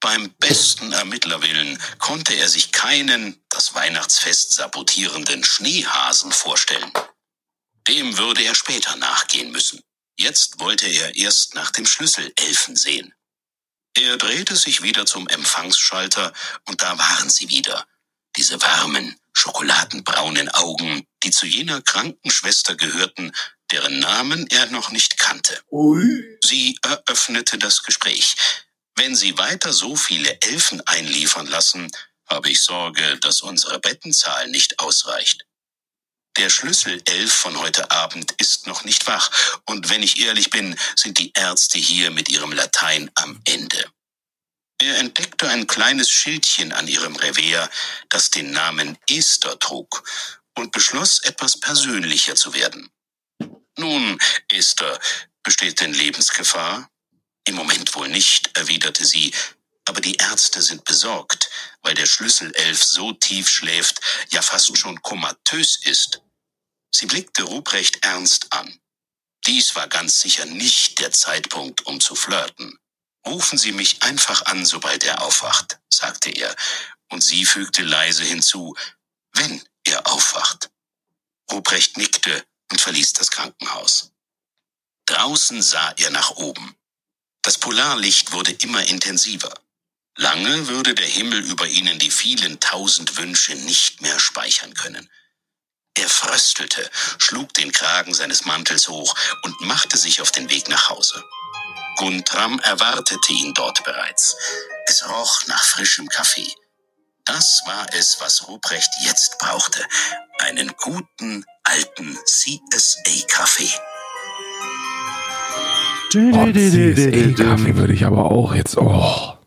D: Beim besten Ermittlerwillen konnte er sich keinen, das Weihnachtsfest sabotierenden Schneehasen vorstellen. Dem würde er später nachgehen müssen. Jetzt wollte er erst nach dem Schlüsselelfen sehen. Er drehte sich wieder zum Empfangsschalter und da waren sie wieder. Diese warmen, schokoladenbraunen Augen, die zu jener Krankenschwester gehörten, deren Namen er noch nicht kannte. Sie eröffnete das Gespräch. Wenn Sie weiter so viele Elfen einliefern lassen, habe ich Sorge, dass unsere Bettenzahl nicht ausreicht. Der Schlüsselelf von heute Abend ist noch nicht wach, und wenn ich ehrlich bin, sind die Ärzte hier mit ihrem Latein am Ende. Er entdeckte ein kleines Schildchen an ihrem Revers, das den Namen Esther trug, und beschloss, etwas persönlicher zu werden. Nun, Esther, besteht denn Lebensgefahr? Im Moment wohl nicht, erwiderte sie, aber die Ärzte sind besorgt, weil der Schlüsselelf so tief schläft, ja fast schon komatös ist. Sie blickte Ruprecht ernst an. Dies war ganz sicher nicht der Zeitpunkt, um zu flirten. Rufen Sie mich einfach an, sobald er aufwacht, sagte er, und sie fügte leise hinzu, wenn er aufwacht. Ruprecht nickte und verließ das Krankenhaus. Draußen sah er nach oben. Das Polarlicht wurde immer intensiver. Lange würde der Himmel über ihnen die vielen tausend Wünsche nicht mehr speichern können. Er fröstelte, schlug den Kragen seines Mantels hoch und machte sich auf den Weg nach Hause. Guntram erwartete ihn dort bereits. Es roch nach frischem Kaffee. Das war es, was Ruprecht jetzt brauchte. Einen guten, alten CSA-Kaffee.
B: Oh, CSA-Kaffee würde ich aber auch jetzt, oh.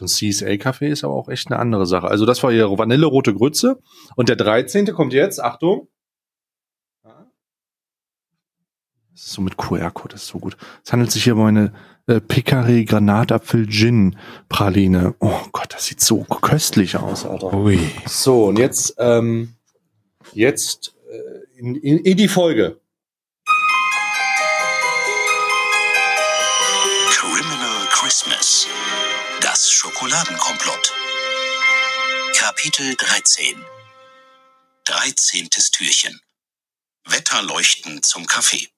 A: So ein CSA-Kaffee ist aber auch echt eine andere Sache. Also das war hier Vanillerote Grütze. Und der 13. kommt jetzt, Achtung. Das ist so mit QR-Code, das ist so gut. Es handelt sich hier um eine äh, Picari Granatapfel Gin Praline. Oh Gott, das sieht so köstlich aus, Alter.
B: Ui.
A: So, und jetzt, ähm, jetzt äh, in, in, in die Folge.
D: Criminal Christmas. Das Schokoladenkomplott. Kapitel 13. 13. Türchen. Wetterleuchten zum Kaffee.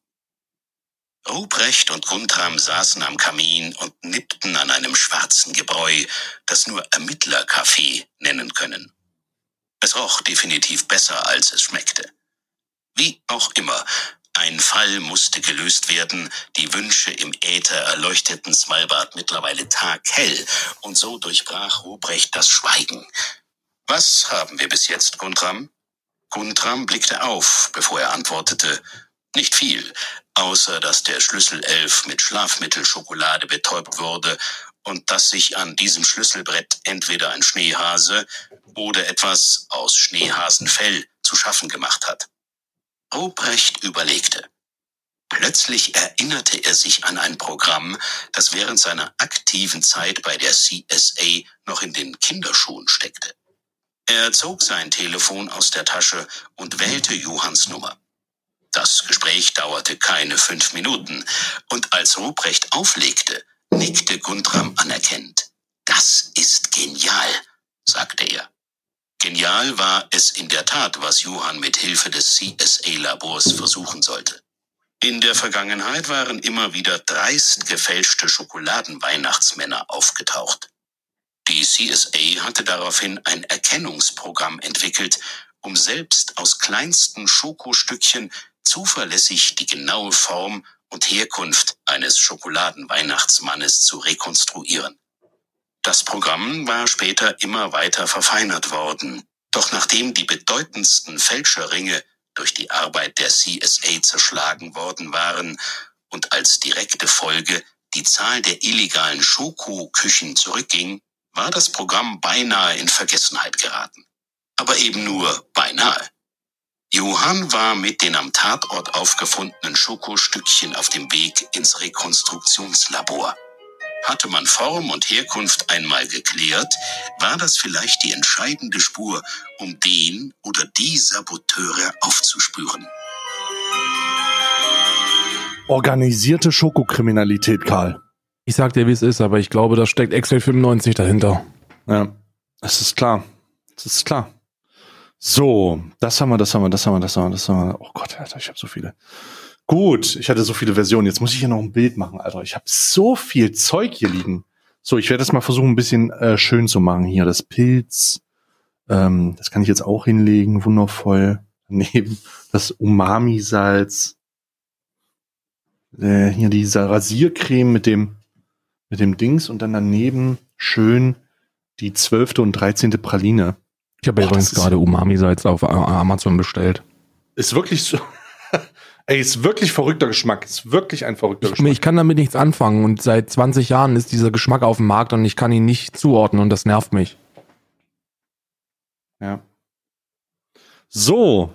D: Ruprecht und Guntram saßen am Kamin und nippten an einem schwarzen Gebräu, das nur Ermittlerkaffee nennen können. Es roch definitiv besser, als es schmeckte. Wie auch immer, ein Fall musste gelöst werden, die Wünsche im Äther erleuchteten Svalbard mittlerweile taghell, und so durchbrach Ruprecht das Schweigen. Was haben wir bis jetzt, Guntram? Guntram blickte auf, bevor er antwortete. Nicht viel, außer dass der Schlüsselelf mit Schlafmittelschokolade betäubt wurde und dass sich an diesem Schlüsselbrett entweder ein Schneehase oder etwas aus Schneehasenfell zu schaffen gemacht hat. Ruprecht überlegte. Plötzlich erinnerte er sich an ein Programm, das während seiner aktiven Zeit bei der CSA noch in den Kinderschuhen steckte. Er zog sein Telefon aus der Tasche und wählte Johanns Nummer. Das Gespräch dauerte keine fünf Minuten, und als Ruprecht auflegte, nickte Guntram anerkennend. Das ist genial, sagte er. Genial war es in der Tat, was Johann mit Hilfe des CSA-Labors versuchen sollte. In der Vergangenheit waren immer wieder dreist gefälschte Schokoladenweihnachtsmänner aufgetaucht. Die CSA hatte daraufhin ein Erkennungsprogramm entwickelt, um selbst aus kleinsten Schokostückchen zuverlässig die genaue Form und Herkunft eines Schokoladenweihnachtsmannes zu rekonstruieren. Das Programm war später immer weiter verfeinert worden, doch nachdem die bedeutendsten Fälscherringe durch die Arbeit der CSA zerschlagen worden waren und als direkte Folge die Zahl der illegalen Schokoküchen zurückging, war das Programm beinahe in Vergessenheit geraten. Aber eben nur beinahe. Johann war mit den am Tatort aufgefundenen Schokostückchen auf dem Weg ins Rekonstruktionslabor. Hatte man Form und Herkunft einmal geklärt, war das vielleicht die entscheidende Spur, um den oder die Saboteure aufzuspüren.
A: Organisierte Schokokriminalität, Karl.
B: Ich sag dir, wie es ist, aber ich glaube, da steckt Excel 95 dahinter.
A: Ja, das ist klar. Das ist klar. So, das haben wir, das haben wir, das haben wir, das haben wir, das haben wir. Oh Gott, Alter, ich habe so viele. Gut, ich hatte so viele Versionen. Jetzt muss ich hier noch ein Bild machen, Alter. Ich habe so viel Zeug hier liegen. So, ich werde das mal versuchen, ein bisschen äh, schön zu machen. Hier das Pilz. Ähm, das kann ich jetzt auch hinlegen, wundervoll. Daneben das Umami-Salz. Äh, hier diese Rasiercreme mit dem mit dem Dings und dann daneben schön die zwölfte und dreizehnte Praline.
B: Ich habe übrigens gerade Umami-Salz auf Amazon bestellt.
A: Ist wirklich so. Ey, ist wirklich verrückter Geschmack. Ist wirklich ein verrückter
B: Ich,
A: Geschmack.
B: ich kann damit nichts anfangen und seit 20 Jahren ist dieser Geschmack auf dem Markt und ich kann ihn nicht zuordnen und das nervt mich.
A: Ja. So.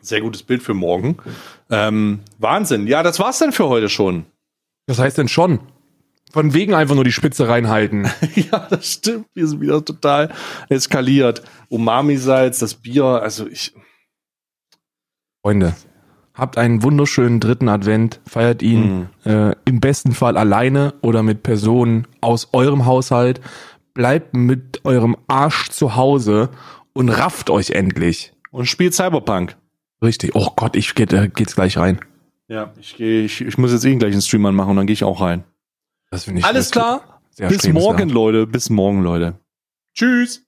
A: Sehr gutes Bild für morgen. Ähm, Wahnsinn. Ja, das war's dann für heute schon.
B: Das heißt denn schon. Von wegen einfach nur die Spitze reinhalten.
A: ja, das stimmt. Wir sind wieder total eskaliert. Umami-Salz, das Bier, also ich.
B: Freunde, habt einen wunderschönen dritten Advent, feiert ihn
A: Mhm.
B: äh, im besten Fall alleine oder mit Personen aus eurem Haushalt. Bleibt mit eurem Arsch zu Hause und rafft euch endlich.
A: Und spielt Cyberpunk.
B: Richtig. Oh Gott, ich geht, äh, geht's gleich rein.
A: Ja, ich gehe, ich, ich muss jetzt eh gleich einen Stream anmachen und dann gehe ich auch rein.
B: Das finde ich
A: Alles klar? Bis morgen, Leute. Bis morgen, Leute. Tschüss.